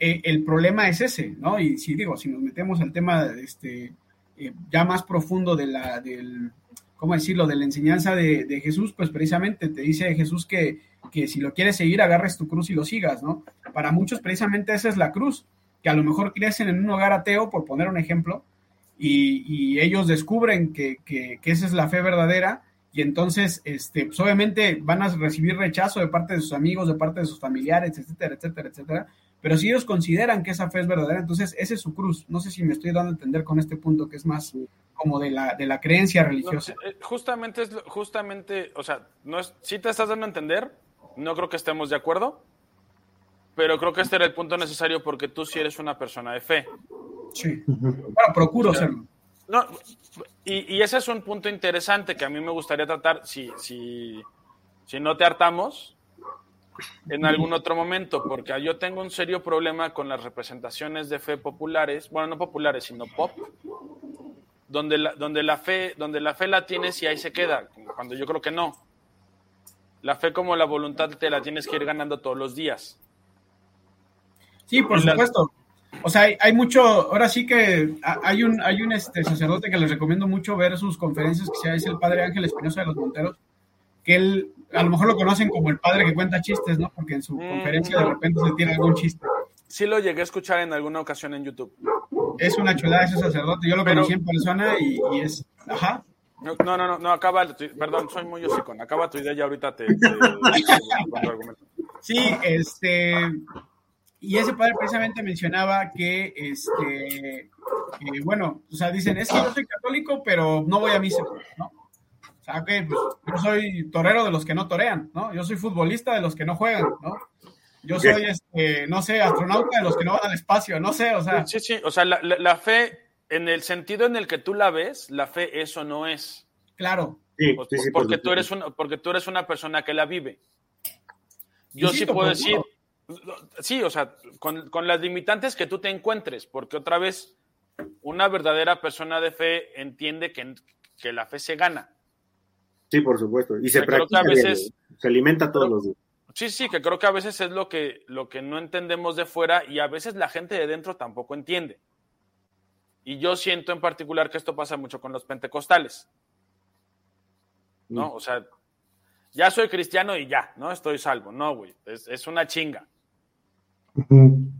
Eh, el problema es ese, ¿no? Y si digo, si nos metemos al tema este, eh, ya más profundo de la, del, ¿cómo decirlo?, de la enseñanza de, Jesús, pues precisamente te dice Jesús que, que, si lo quieres seguir, agarres tu cruz y lo sigas, ¿no? Para muchos precisamente esa es la cruz, que a lo mejor crecen en un hogar ateo, por poner un ejemplo, y, ellos descubren que, que, esa es la fe verdadera, y entonces, este, pues obviamente van a recibir rechazo de parte de sus amigos, de parte de sus familiares, etcétera, etcétera, etcétera, pero si ellos consideran que esa fe es verdadera, entonces ese es su cruz. No sé si me estoy dando a entender con este punto que es más como de la, de la creencia religiosa. Eh, justamente, es, justamente, o sea, no es, si te estás dando a entender, no creo que estemos de acuerdo, pero creo que este era el punto necesario porque tú sí eres una persona de fe. Sí, bueno, procuro serlo. No, y, y, ese es un punto interesante que a mí me gustaría tratar, si, si, si no te hartamos, en algún otro momento, porque yo tengo un serio problema con las representaciones de fe populares, bueno, no populares, sino pop, donde la, donde la fe, donde la fe la tienes y ahí se queda, cuando yo creo que no. La fe como la voluntad te la tienes que ir ganando todos los días. Sí, por supuesto. O sea, hay, mucho, ahora sí que hay un, hay un este, sacerdote que les recomiendo mucho ver sus conferencias, que sea, es el padre Ángel Espinosa de los Monteros, que él, a lo mejor lo conocen como el padre que cuenta chistes, ¿no? Porque en su Mm. conferencia de repente se tiene algún chiste. Sí lo llegué a escuchar en alguna ocasión en YouTube. Es una chulada ese sacerdote, yo lo Pero- conocí en persona y, y es, ajá. No, no, no, no, acaba, perdón, soy muy hocicón. Acaba tu idea y ahorita te... te- te- te argumento. Sí, este, y ese padre precisamente mencionaba que, este, que, bueno, o sea, dicen, es que yo soy católico, pero no voy a misa, ¿no? O sea, que pues, yo soy torero de los que no torean, ¿no? Yo soy futbolista de los que no juegan, ¿no? Yo soy, este, no sé, astronauta de los que no van al espacio, no sé, o sea, Sí, sí, o sea, la, la- la fe, en el sentido en el que tú la ves, la fe eso no es. claro, Sí, Pues, sí, sí, por porque, tú eres una, porque tú eres una persona que la vive. Yo sí puedo decir, sí, o sea, con, con las limitantes que tú te encuentres, porque otra vez, una verdadera persona de fe entiende que, que la fe se gana. Sí, por supuesto. Y se que practica, a veces- diario, se alimenta todos los días. Sí, sí, que creo que a veces es lo que, lo que no entendemos de fuera y a veces la gente de dentro tampoco entiende. Y yo siento en particular que esto pasa mucho con los pentecostales, ¿no? Mm. O sea, ya soy cristiano y ya, ¿no? Estoy salvo. No, güey, es, es una chinga.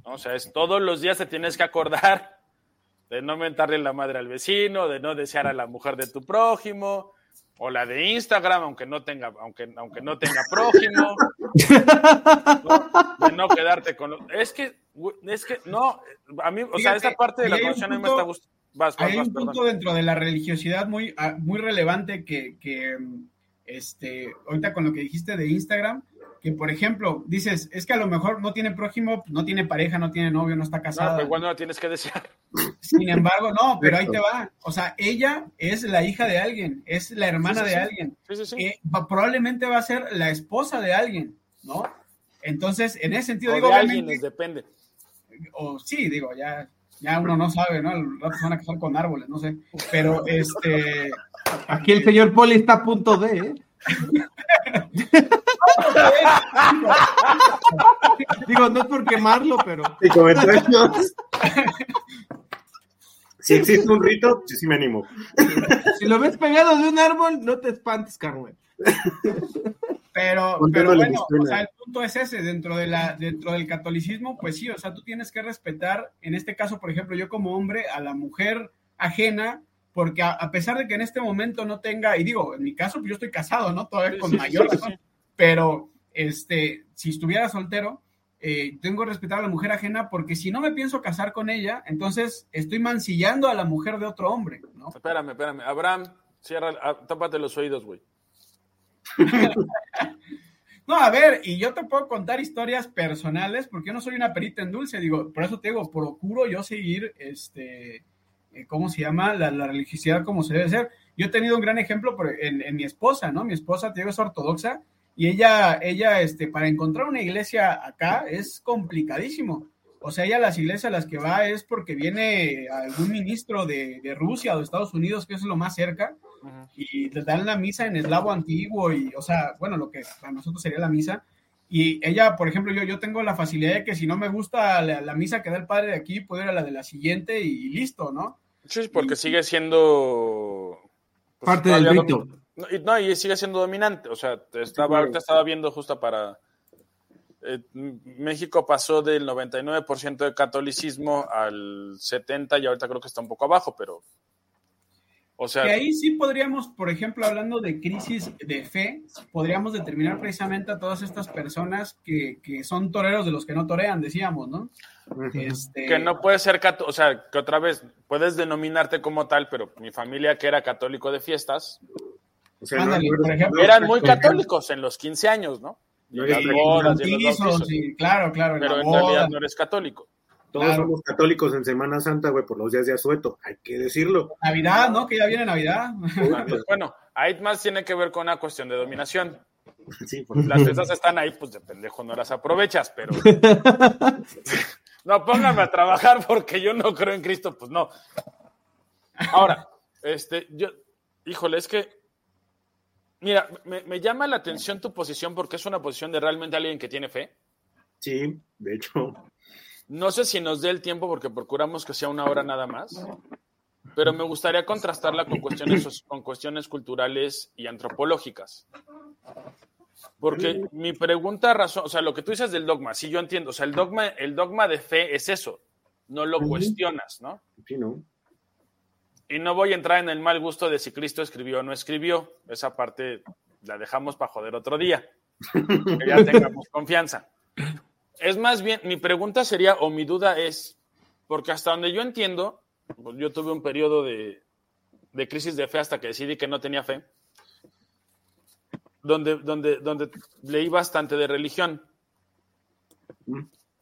O sea, es todos los días te tienes que acordar de no mentarle la madre al vecino, de no desear a la mujer de tu prójimo, o la de Instagram, aunque no tenga, aunque, aunque no tenga prójimo, ¿no? de no quedarte con los- es que, es que no, a mí, o sea, esta parte de la a mí me punto- está gustando. Vas, vas, hay vas, un perdón. punto dentro de la religiosidad muy, ah, muy relevante que, que, este, ahorita con lo que dijiste de Instagram, que por ejemplo, dices, es que a lo mejor no tiene prójimo, no tiene pareja, no tiene novio, no está No, casada. pero igual no la tienes que desear. Sin embargo, no, pero ahí te va. O sea, ella es la hija de alguien, es la hermana Sí, sí, de sí. alguien, Sí, sí, sí. que va- probablemente va a ser la esposa de alguien, ¿no? Entonces, en ese sentido, O digo, de alguien, depende. o sí, digo, ya, ya uno no sabe, ¿no? Al rato se van a casar con árboles, no sé. Pero este. Aquí el señor Poli está a punto de, ¿eh? Digo, no es por quemarlo, pero. Y si existe un rito, yo sí me animo. Si lo ves pegado de un árbol, no te espantes, Carmen. Pero, pero bueno, historia. o sea, el punto es ese, dentro, de la, dentro del catolicismo, pues sí, o sea, tú tienes que respetar, en este caso, por ejemplo, yo como hombre, a la mujer ajena, porque a, a pesar de que en este momento no tenga, y digo, en mi caso, pues yo estoy casado, ¿no? Todavía con mayor razón, pero este, si estuviera soltero, eh, tengo que respetar a la mujer ajena, porque si no me pienso casar con ella, entonces estoy mancillando a la mujer de otro hombre, ¿no? Espérame, espérame. Abraham, cierra, ah, tápate los oídos, güey. No, a ver, y yo te puedo contar historias personales, porque yo no soy una perita en dulce, digo, por eso te digo, procuro yo seguir, este, ¿cómo se llama? La, la religiosidad como se debe ser. Yo he tenido un gran ejemplo por- en, en mi esposa, ¿no? Mi esposa, te digo, es ortodoxa, y ella, ella, este, para encontrar una iglesia acá es complicadísimo. O sea, ella a las iglesias a las que va es porque viene algún ministro de, de Rusia o de Estados Unidos, que es lo más cerca, y les dan la misa en eslavo antiguo y, o sea, bueno, lo que para nosotros sería la misa. Y ella, por ejemplo, yo, yo tengo la facilidad de que si no me gusta la, la misa que da el padre de aquí, puedo ir a la de la siguiente y, listo, ¿no? Sí, porque sigue siendo. pues, Parte del rito. No, y, no, y sigue siendo dominante. O sea, te estaba, ahorita estaba viendo justo para. eh, México pasó del 99% de catolicismo al 70% y ahorita creo que está un poco abajo, pero. O sea, Que ahí sí podríamos, por ejemplo, hablando de crisis de fe, podríamos determinar precisamente a todas estas personas que, que son toreros de los que no torean, decíamos, ¿no? Este, que no puede ser católico, o sea, que otra vez puedes denominarte como tal, pero mi familia que era católico de fiestas, O sea, Ándale, no- por ejemplo, no- eran muy católicos en los 15 años, ¿no? Y en las bodas y en los bautizos, bautizos, sí, claro, claro. en pero la en realidad no eres católico. Todos Claro. somos católicos en Semana Santa, güey, por los días de asueto. Hay que decirlo. Navidad, ¿no? Que ya viene Navidad. Entonces, bueno, ahí más tiene que ver con una cuestión de dominación. Sí, por Las fiestas están ahí, pues de pendejo no las aprovechas, pero. No, pónganme a trabajar porque yo no creo en Cristo, pues no. Ahora, este, yo, híjole, es que. Mira, me, me llama la atención tu posición porque es una posición de realmente alguien que tiene fe. Sí, de hecho. No sé si nos dé el tiempo porque procuramos que sea una hora nada más, pero me gustaría contrastarla con cuestiones, con cuestiones culturales y antropológicas. Porque mi pregunta razón, o sea, lo que tú dices del dogma, sí yo entiendo, o sea, el dogma, el dogma de fe es eso, no lo cuestionas, ¿no? Sí, ¿no? Y no voy a entrar en el mal gusto de si Cristo escribió o no escribió, esa parte la dejamos para joder otro día, que ya tengamos confianza. Es más bien, mi pregunta sería, o mi duda es, porque hasta donde yo entiendo, pues yo tuve un periodo de, de crisis de fe hasta que decidí que no tenía fe donde, donde, donde leí bastante de religión.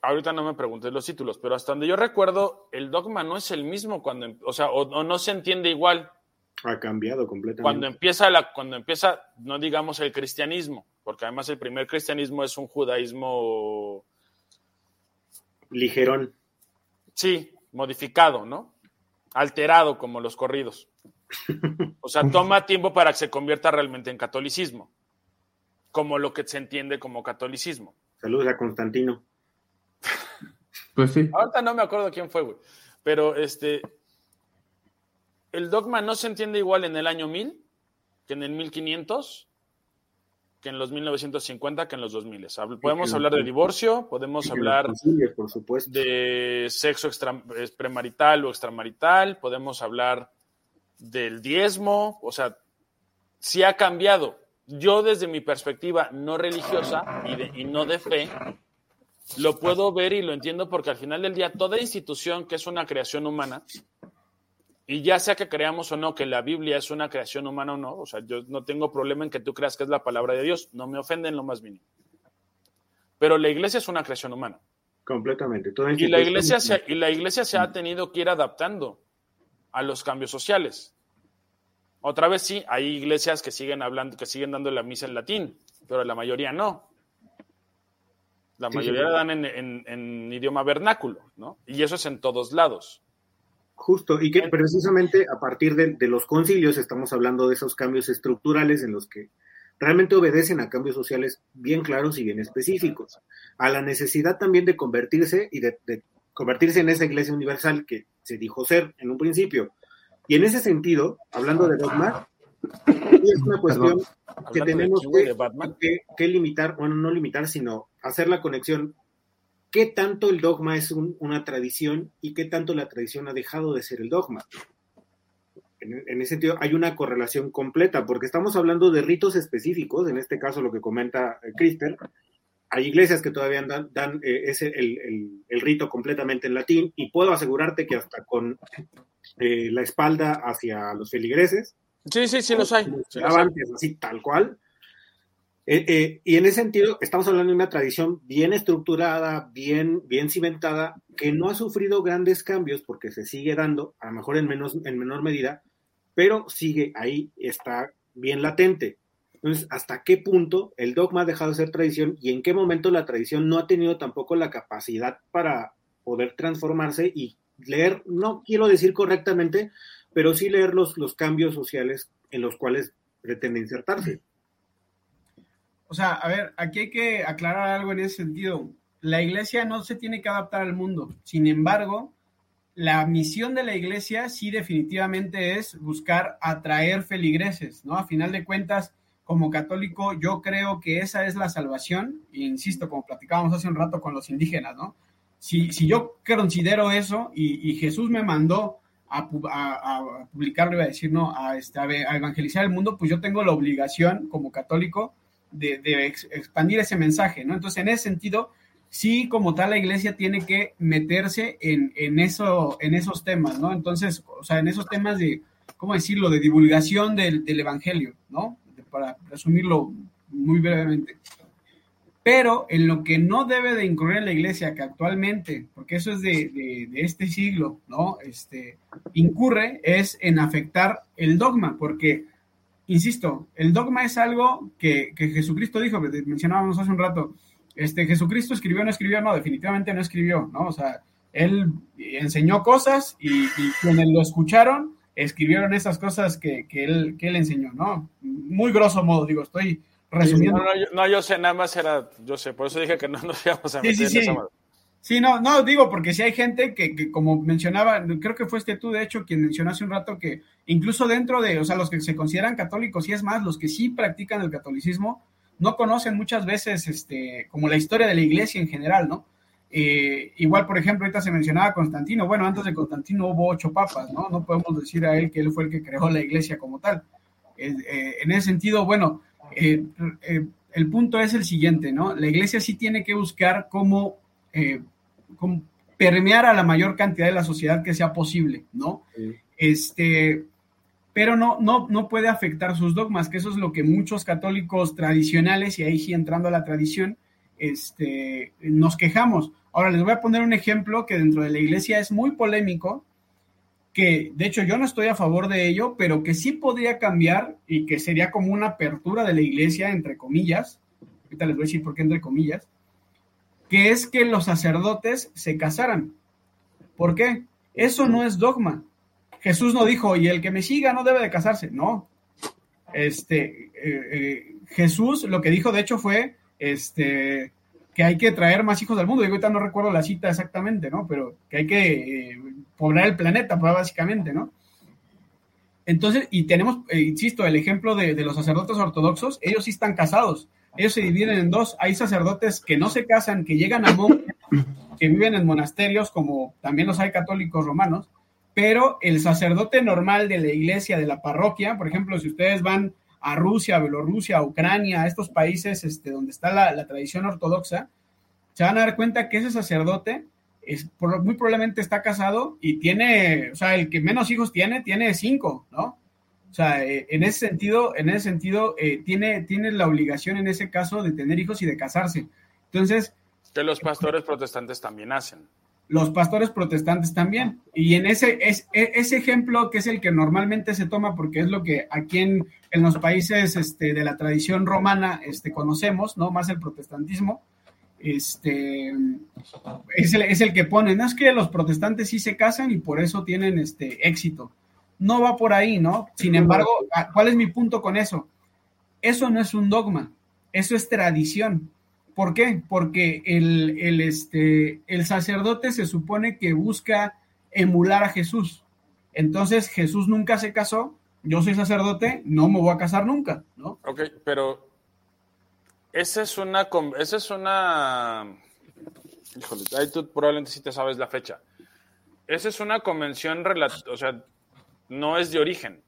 Ahorita no me preguntes los títulos, pero hasta donde yo recuerdo, el dogma no es el mismo cuando, o sea, o, no se entiende igual. Ha cambiado completamente. Cuando empieza, la, cuando empieza, no digamos el cristianismo, porque además el primer cristianismo es un judaísmo ligerón. Sí, modificado, ¿no? Alterado como los corridos. O sea, toma tiempo para que se convierta realmente en catolicismo como lo que se entiende como catolicismo. Saludos a Constantino. Pues sí. Ahorita no me acuerdo quién fue, güey. Pero este. El dogma no se entiende igual en el año 1000 que en el 1500, que en los 1950, que en los 2000. Podemos hablar de divorcio, podemos hablar por supuesto. de sexo extra, premarital o extramarital, podemos hablar del diezmo, o sea, sí ha cambiado yo desde mi perspectiva no religiosa y, no de fe, lo puedo ver y lo entiendo porque al final del día toda institución que es una creación humana, y ya sea que creamos o no que la Biblia es una creación humana o no, o sea, yo no tengo problema en que tú creas que es la palabra de Dios, no me ofende en lo más mínimo. Pero la iglesia es una creación humana. Completamente. y, la iglesia se, y la iglesia se ha tenido que ir adaptando a los cambios sociales. Otra vez sí, hay iglesias que siguen hablando, que siguen dando la misa en latín, pero la mayoría no. La mayoría dan en, idioma vernáculo, ¿no? Y eso es en todos lados. Justo, y que precisamente a partir de, los concilios estamos hablando de esos cambios estructurales en los que realmente obedecen a cambios sociales bien claros y bien específicos, a la necesidad también de convertirse y de convertirse en esa iglesia universal que se dijo ser en un principio, y en ese sentido, hablando de dogma, es una cuestión que tenemos que, limitar, bueno, no limitar, sino hacer la conexión. ¿Qué tanto el dogma es una tradición y qué tanto la tradición ha dejado de ser el dogma? En, ese sentido, hay una correlación completa, porque estamos hablando de ritos específicos, en este caso lo que comenta eh, hay iglesias que todavía dan, eh, ese, el, el, rito completamente en latín y puedo asegurarte que hasta con eh, la espalda hacia los feligreses. Sí, sí, sí los hay. así tal cual. Eh, eh, y en ese sentido, estamos hablando de una tradición bien estructurada, bien, bien cimentada, que no ha sufrido grandes cambios porque se sigue dando, a lo mejor en, menos, en menor medida, pero sigue ahí, está bien latente. Entonces, ¿hasta qué punto el dogma ha dejado de ser tradición y en qué momento la tradición no ha tenido tampoco la capacidad para poder transformarse y leer, no quiero decir correctamente, pero sí leer los, los cambios sociales en los cuales pretende insertarse. O sea, a ver, aquí hay que aclarar algo en ese sentido. La iglesia no se tiene que adaptar al mundo. Sin embargo, la misión de la iglesia sí definitivamente es buscar atraer feligreses, ¿no? A final de cuentas, como católico, yo creo que esa es la salvación, e insisto, como platicábamos hace un rato con los indígenas, ¿no? si, si yo considero eso y, Jesús me mandó a, publicarlo, iba a decir, no, a, este, a, evangelizar el mundo, pues yo tengo la obligación como católico de, expandir ese mensaje, ¿no? Entonces, en ese sentido, sí, como tal, la iglesia tiene que meterse en, en, eso, en esos temas, ¿no? Entonces, o sea, en esos temas de, ¿cómo decirlo?, de divulgación del, del evangelio, ¿no? Para resumirlo muy brevemente. Pero en lo que no debe de incurrir la iglesia, que actualmente, porque eso es de, este siglo, ¿no? Este, incurre es en afectar el dogma, porque, insisto, el dogma es algo que, Jesucristo dijo, que mencionábamos hace un rato, este, Jesucristo escribió, no escribió, no, definitivamente no escribió, ¿no? O sea, él enseñó cosas y, quienes lo escucharon escribieron esas cosas que, él, que él enseñó, ¿no? Muy grosso modo, digo, estoy resumiendo. No, yo, sé, nada más era, yo sé, por eso dije que no nos íbamos a meter sí, sí, sí. Sí, no, no, digo, porque si hay gente que, como mencionaba, creo que fuiste tú, de hecho, quien mencionó hace un rato que incluso dentro de, o sea, los que se consideran católicos y es más, los que sí practican el catolicismo, no conocen muchas veces, este, como la historia de la iglesia en general, ¿no? Eh, igual, por ejemplo, ahorita se mencionaba Constantino. Bueno, antes de Constantino hubo ocho papas, ¿no? No podemos decir a él que él fue el que creó la iglesia como tal. Eh, en ese sentido, bueno, eh, el punto es el siguiente, ¿no? La iglesia sí tiene que buscar cómo, cómo, permear a la mayor cantidad de la sociedad que sea posible, ¿no? Este, pero no, no, no puede afectar sus dogmas, que eso es lo que muchos católicos tradicionales, y ahí sí entrando a la tradición, este, nos quejamos. Ahora les voy a poner un ejemplo que dentro de la iglesia es muy polémico, que de hecho yo no estoy a favor de ello, pero que sí podría cambiar y que sería como una apertura de la iglesia, entre comillas, ahorita les voy a decir por qué entre comillas, que es que los sacerdotes se casaran. ¿Por qué? Eso no es dogma. Jesús no dijo, y el que me siga no debe de casarse. No. Este, eh, eh, Jesús lo que dijo, de hecho, fue, este, que hay que traer más hijos al mundo. Y ahorita no recuerdo la cita exactamente, ¿no? Pero que hay que eh, poblar el planeta, pues, básicamente, ¿no? Entonces, y tenemos, insisto, el ejemplo de, de, los sacerdotes ortodoxos, ellos sí están casados, ellos se dividen en dos. Hay sacerdotes que no se casan, que llegan a monjes, que viven en monasterios, como también los hay católicos romanos, pero el sacerdote normal de la iglesia, de la parroquia, por ejemplo, si ustedes van a Rusia, Bielorrusia, Ucrania, a estos países este, donde está la, tradición ortodoxa, se van a dar cuenta que ese sacerdote es, muy probablemente está casado y tiene, o sea, el que menos hijos tiene, tiene cinco, ¿no? O sea, eh, en ese sentido, en ese sentido, eh, tiene, tiene la obligación en ese caso de tener hijos y de casarse. Entonces... Que los pastores protestantes también hacen los pastores protestantes también. Y en ese, es, e, ese ejemplo, que es el que normalmente se toma, porque es lo que aquí en, en los países este, de la tradición romana este, conocemos, ¿no? Más el protestantismo, este, es, el, es el que ponen, no es que los protestantes sí se casan y por eso tienen este éxito. No va por ahí, ¿no? Sin embargo, ¿cuál es mi punto con eso? Eso no es un dogma, eso es tradición. ¿Por qué? Porque el, el, este, el sacerdote se supone que busca emular a Jesús. Entonces Jesús nunca se casó, yo soy sacerdote, no me voy a casar nunca, ¿no? Ok, pero esa es una, esa es una, híjole, ahí tú probablemente sí te sabes la fecha. Esa es una convención, o sea, no es de origen.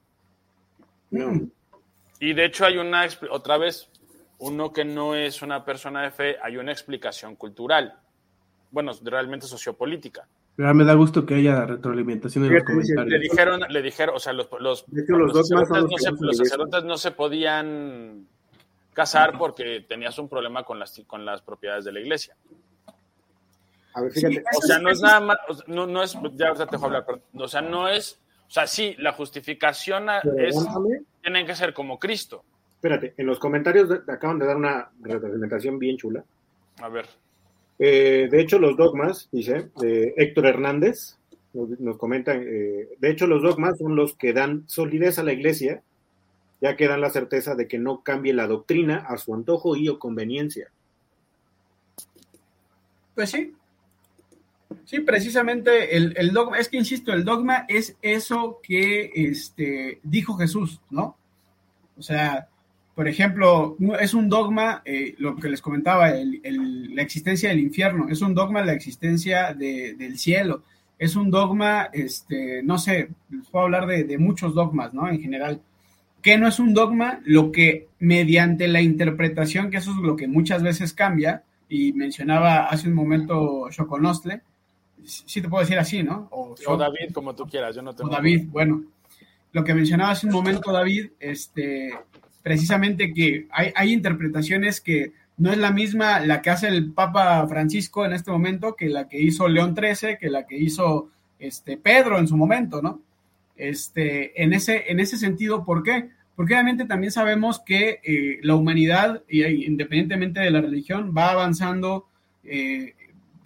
No. Y de hecho hay una, otra vez, uno que no es una persona de fe, hay una explicación cultural, bueno, realmente sociopolítica. Ya me da gusto que haya retroalimentación en los comentarios. Le dijeron, le dijeron, o sea, los, los, sacerdotes, no se, podían casar porque tenías un problema con las, con las propiedades de la iglesia. A ver, fíjate. o sea, no es nada más, no, no es, ya te dejo hablar, pero, o sea, no es, o sea, sí, la justificación es, tienen que ser como Cristo. Espérate, en los comentarios acaban de dar una representación bien chula. A ver. Eh, de hecho, los dogmas, dice Héctor Hernández, nos, comenta, eh, de hecho, los dogmas son los que dan solidez a la iglesia, ya que dan la certeza de que no cambie la doctrina a su antojo y o conveniencia. Pues sí. Sí, precisamente el, el, dogma, es que insisto, el dogma es eso que este, dijo Jesús, ¿no? O sea, por ejemplo, es un dogma, eh, lo que les comentaba, la existencia del infierno, es un dogma la existencia del cielo, es un dogma, este, no sé, les puedo hablar de, muchos dogmas, ¿no? En general. ¿Qué no es un dogma? Lo que mediante la interpretación, que eso es lo que muchas veces cambia, y mencionaba hace un momento Choconostle, sí te puedo decir así, ¿no? O, o David, como tú quieras, yo no tengo. O David, bueno. Lo que mencionaba hace un momento David, este, precisamente que hay, interpretaciones que no es la misma la que hace el Papa Francisco en este momento que la que hizo León XIII, que la que hizo este, Pedro en su momento, ¿no? Este, en, ese, en ese sentido, ¿por qué? Porque obviamente también sabemos que eh, la humanidad, independientemente de la religión, va avanzando, eh,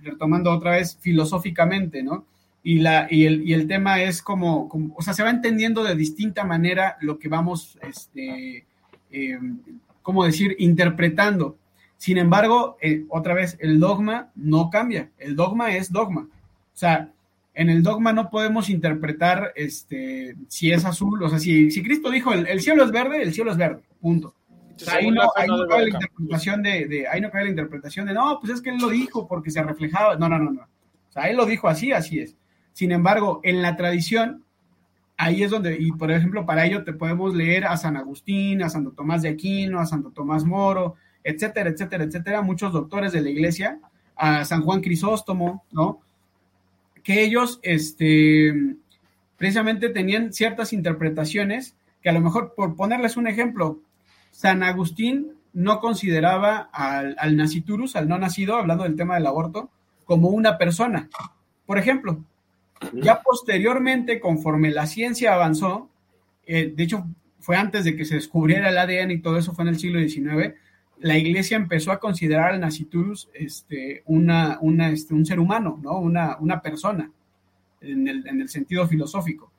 retomando otra vez filosóficamente, ¿no? Y, la, y, el, y el tema es como, como, o sea, se va entendiendo de distinta manera lo que vamos, este, eh, ¿cómo decir?, interpretando. Sin embargo, eh, otra vez, el dogma no cambia, el dogma es dogma. O sea, en el dogma no podemos interpretar este, si es azul, o sea, si, si Cristo dijo el, cielo es verde, el cielo es verde, punto. Ahí no, ahí no cabe la interpretación de, de, ahí no cabe la interpretación de, no, pues es que él lo dijo porque se reflejaba. No, no, no, no. O sea, él lo dijo así, así es. Sin embargo, en la tradición, ahí es donde, y por ejemplo, para ello te podemos leer a San Agustín, a Santo Tomás de Aquino, a Santo Tomás Moro, etcétera, etcétera, etcétera, muchos doctores de la iglesia, a San Juan Crisóstomo, ¿no? Que ellos, este, precisamente tenían ciertas interpretaciones que a lo mejor, por ponerles un ejemplo, San Agustín no consideraba al, al naciturus, al no nacido, hablando del tema del aborto, como una persona. Por ejemplo, ya posteriormente, conforme la ciencia avanzó, eh, de hecho fue antes de que se descubriera el ADN y todo eso fue en el siglo XIX, la iglesia empezó a considerar al naciturus este, una, una, este, un ser humano, ¿no? una, una persona, en el, en el sentido filosófico.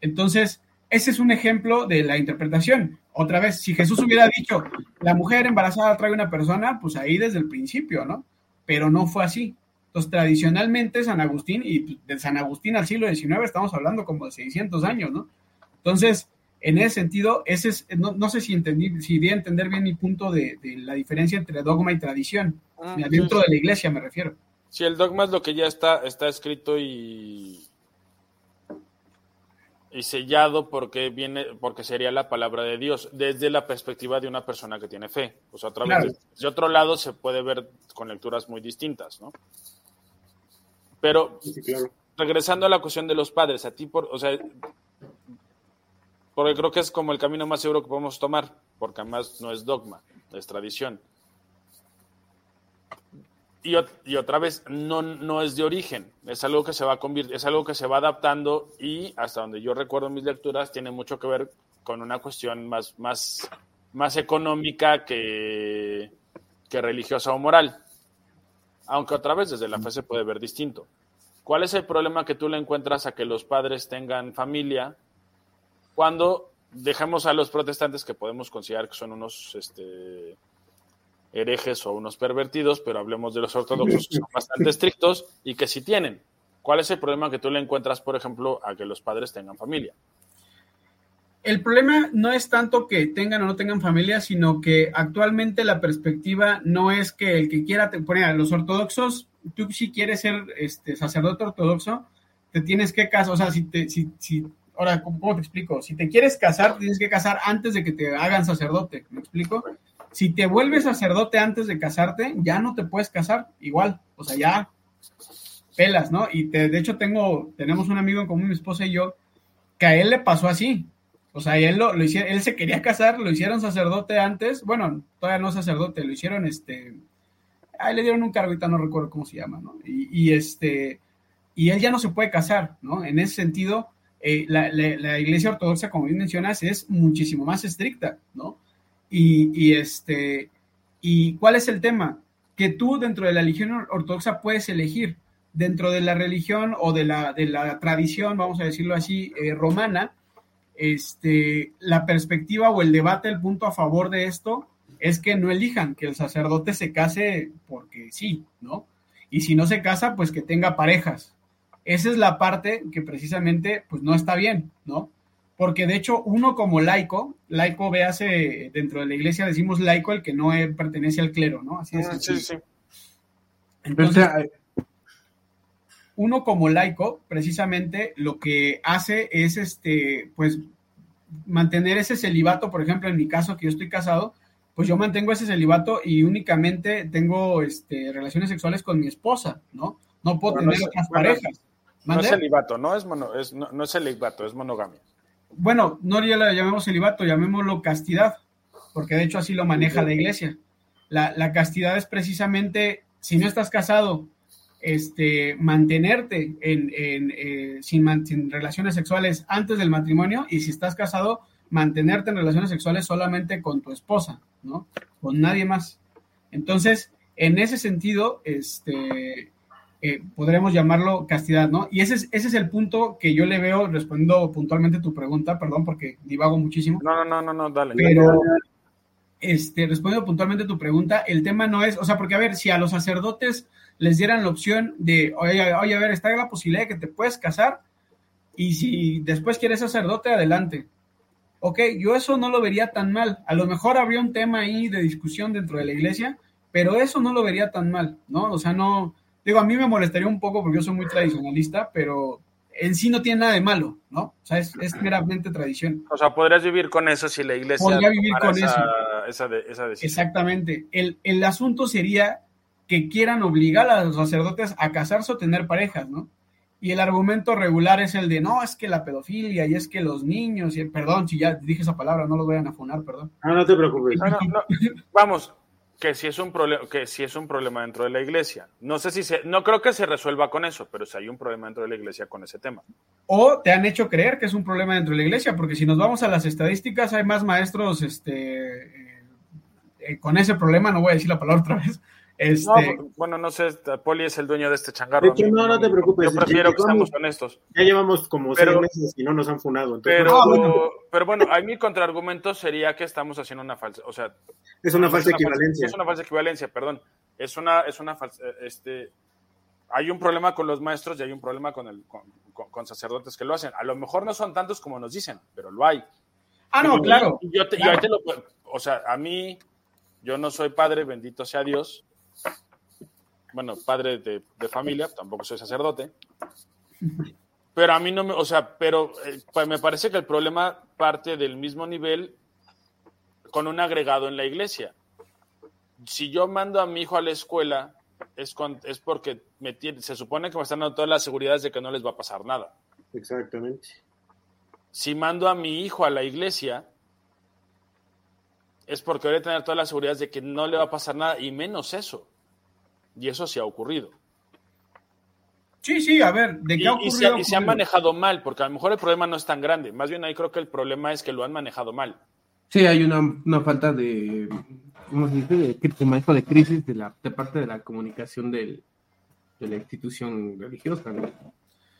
Entonces, ese es un ejemplo de la interpretación. Otra vez, si Jesús hubiera dicho, la mujer embarazada trae una persona, pues ahí desde el principio, ¿no? Pero no fue así. Entonces, tradicionalmente San Agustín, y de San Agustín al siglo XIX estamos hablando como de 600 años, ¿no? Entonces, en ese sentido, ese es, no, no sé si entendí, si di a entender bien mi punto de, de, la diferencia entre dogma y tradición. Ah, dentro sí, sí. de la iglesia me refiero. Sí, el dogma es lo que ya está, está escrito y, y sellado porque viene, porque sería la palabra de Dios, desde la perspectiva de una persona que tiene fe. O sea, claro. vez, de otro lado se puede ver con lecturas muy distintas, ¿no? Pero sí, claro. regresando a la cuestión de los padres, a ti por, o sea, porque creo que es como el camino más seguro que podemos tomar, porque además no es dogma, es tradición. Y, otra vez, no, no es de origen, es algo que se va convirtiendo, es algo que se va adaptando y hasta donde yo recuerdo mis lecturas tiene mucho que ver con una cuestión más, más, más económica que, que religiosa o moral. Aunque otra vez desde la fe se puede ver distinto. ¿Cuál es el problema que tú le encuentras a que los padres tengan familia cuando dejamos a los protestantes que podemos considerar que son unos este, herejes o unos pervertidos, pero hablemos de los ortodoxos que son bastante estrictos y que sí tienen. ¿Cuál es el problema que tú le encuentras, por ejemplo, a que los padres tengan familia? El problema no es tanto que tengan o no tengan familia, sino que actualmente la perspectiva no es que el que quiera, te pone a los ortodoxos, tú si quieres ser este, sacerdote ortodoxo, te tienes que casar, o sea, si, te, si, si ahora, ¿cómo te explico? Si te quieres casar, tienes que casar antes de que te hagan sacerdote, ¿me explico? Si te vuelves sacerdote antes de casarte, ya no te puedes casar igual, o sea, ya pelas, ¿no? Y te, de hecho tengo, tenemos un amigo en común, mi esposa y yo, que a él le pasó así, o sea, él lo, lo hicieron, él se quería casar, lo hicieron sacerdote antes, bueno, todavía no sacerdote, lo hicieron este, ahí le dieron un carguita, no recuerdo cómo se llama, ¿no? Y, y, este, y él ya no se puede casar, ¿no? En ese sentido, eh, la, iglesia ortodoxa, como bien mencionas, es muchísimo más estricta, ¿no? Y, este, ¿y cuál es el tema? Que tú dentro de la religión ortodoxa puedes elegir, dentro de la religión o de la, de la tradición, vamos a decirlo así, eh, romana, este, la perspectiva o el debate, el punto a favor de esto es que no elijan que el sacerdote se case porque sí, ¿no? Y si no se casa, pues que tenga parejas. Esa es la parte que precisamente pues no está bien, ¿no? Porque de hecho uno como laico, laico véase dentro de la iglesia decimos laico el que no pertenece al clero, ¿no? Así es. Sí, sí. Entonces, uno como laico, precisamente lo que hace es este, pues, mantener ese celibato, por ejemplo, en mi caso, que yo estoy casado, pues yo mantengo ese celibato y únicamente tengo este, relaciones sexuales con mi esposa, ¿no? No puedo bueno, tener no otras bueno, parejas. No es celibato, no es, mono, es, no, no es celibato, es monogamia. Bueno, no ya la llamemos celibato, llamémoslo castidad, porque de hecho así lo maneja la iglesia. La, la castidad es precisamente, si no estás casado, este, mantenerte en, en, eh, sin, sin, relaciones sexuales antes del matrimonio y si estás casado, mantenerte en relaciones sexuales solamente con tu esposa, ¿no? Con nadie más. Entonces, en ese sentido, este, eh, podremos llamarlo castidad, ¿no? Y ese es, ese es el punto que yo le veo, respondiendo puntualmente tu pregunta, perdón porque divago muchísimo. No, no, no, no, dale. Pero, este, respondiendo puntualmente a tu pregunta, el tema no es, o sea, porque a ver, si a los sacerdotes les dieran la opción de, oye, oye, a ver, está la posibilidad de que te puedes casar y si después quieres sacerdote, adelante. Ok, yo eso no lo vería tan mal. A lo mejor habría un tema ahí de discusión dentro de la iglesia, pero eso no lo vería tan mal, ¿no? O sea, no, digo, a mí me molestaría un poco porque yo soy muy tradicionalista, pero en sí no tiene nada de malo, ¿no? O sea, es, es meramente tradición. O sea, podrías vivir con eso si la iglesia Podría vivir con esa, eso. Esa, de- esa decisión. Exactamente. El, el asunto sería que quieran obligar a los sacerdotes a casarse o tener parejas, ¿no? Y el argumento regular es el de, no, es que la pedofilia y es que los niños, y perdón, si ya dije esa palabra, no los vayan a funar, perdón. Ah, no te preocupes. No, no, no. Vamos, que si es un problema, que si es un problema dentro de la iglesia. No sé si se, no creo que se resuelva con eso, pero si hay un problema dentro de la iglesia con ese tema. O te han hecho creer que es un problema dentro de la iglesia, porque si nos vamos a las estadísticas, hay más maestros este, eh, eh, con ese problema, no voy a decir la palabra otra vez. Este, No, bueno, no sé, Poli es el dueño de este changarro. De hecho, no, no te preocupes. Yo prefiero que seamos honestos. Ya llevamos como Pero- seis meses y no nos han funado. Entonces, Pero, bueno. pero bueno, a mi contraargumento sería que estamos haciendo una falsa, o sea, es una falsa es equivalencia. Es una falsa equivalencia, perdón. Es una, es una falsa, este, hay un problema con los maestros y hay un problema con, el, con, con- con sacerdotes que lo hacen. A lo mejor no son tantos como nos dicen, pero lo hay. ah, no, Y- claro. y yo te- y claro. ahí te lo- o sea, a mí, yo no soy padre, bendito sea Dios. Bueno, padre de, de familia, tampoco soy sacerdote. Pero a mí no me, o sea, pero eh, pues me parece que el problema parte del mismo nivel con un agregado en la iglesia. Si yo mando a mi hijo a la escuela, es, con- es porque me tiene- se supone que me están dando todas las seguridades de que no les va a pasar nada Exactamente. si mando a mi hijo a la iglesia, es porque voy a tener todas las seguridades de que no le va a pasar nada, y menos eso. Y eso sí ha ocurrido. Sí, sí, a ver, ¿de Y, qué ha y ocurrido? se, y se ha han ocurrido? manejado mal, porque a lo mejor el problema no es tan grande. Más bien ahí creo que el problema es que lo han manejado mal. Sí, hay una, una falta de, ¿cómo se dice? De, de manejo de crisis de, la, de parte de la comunicación del, de la institución religiosa. ¿no?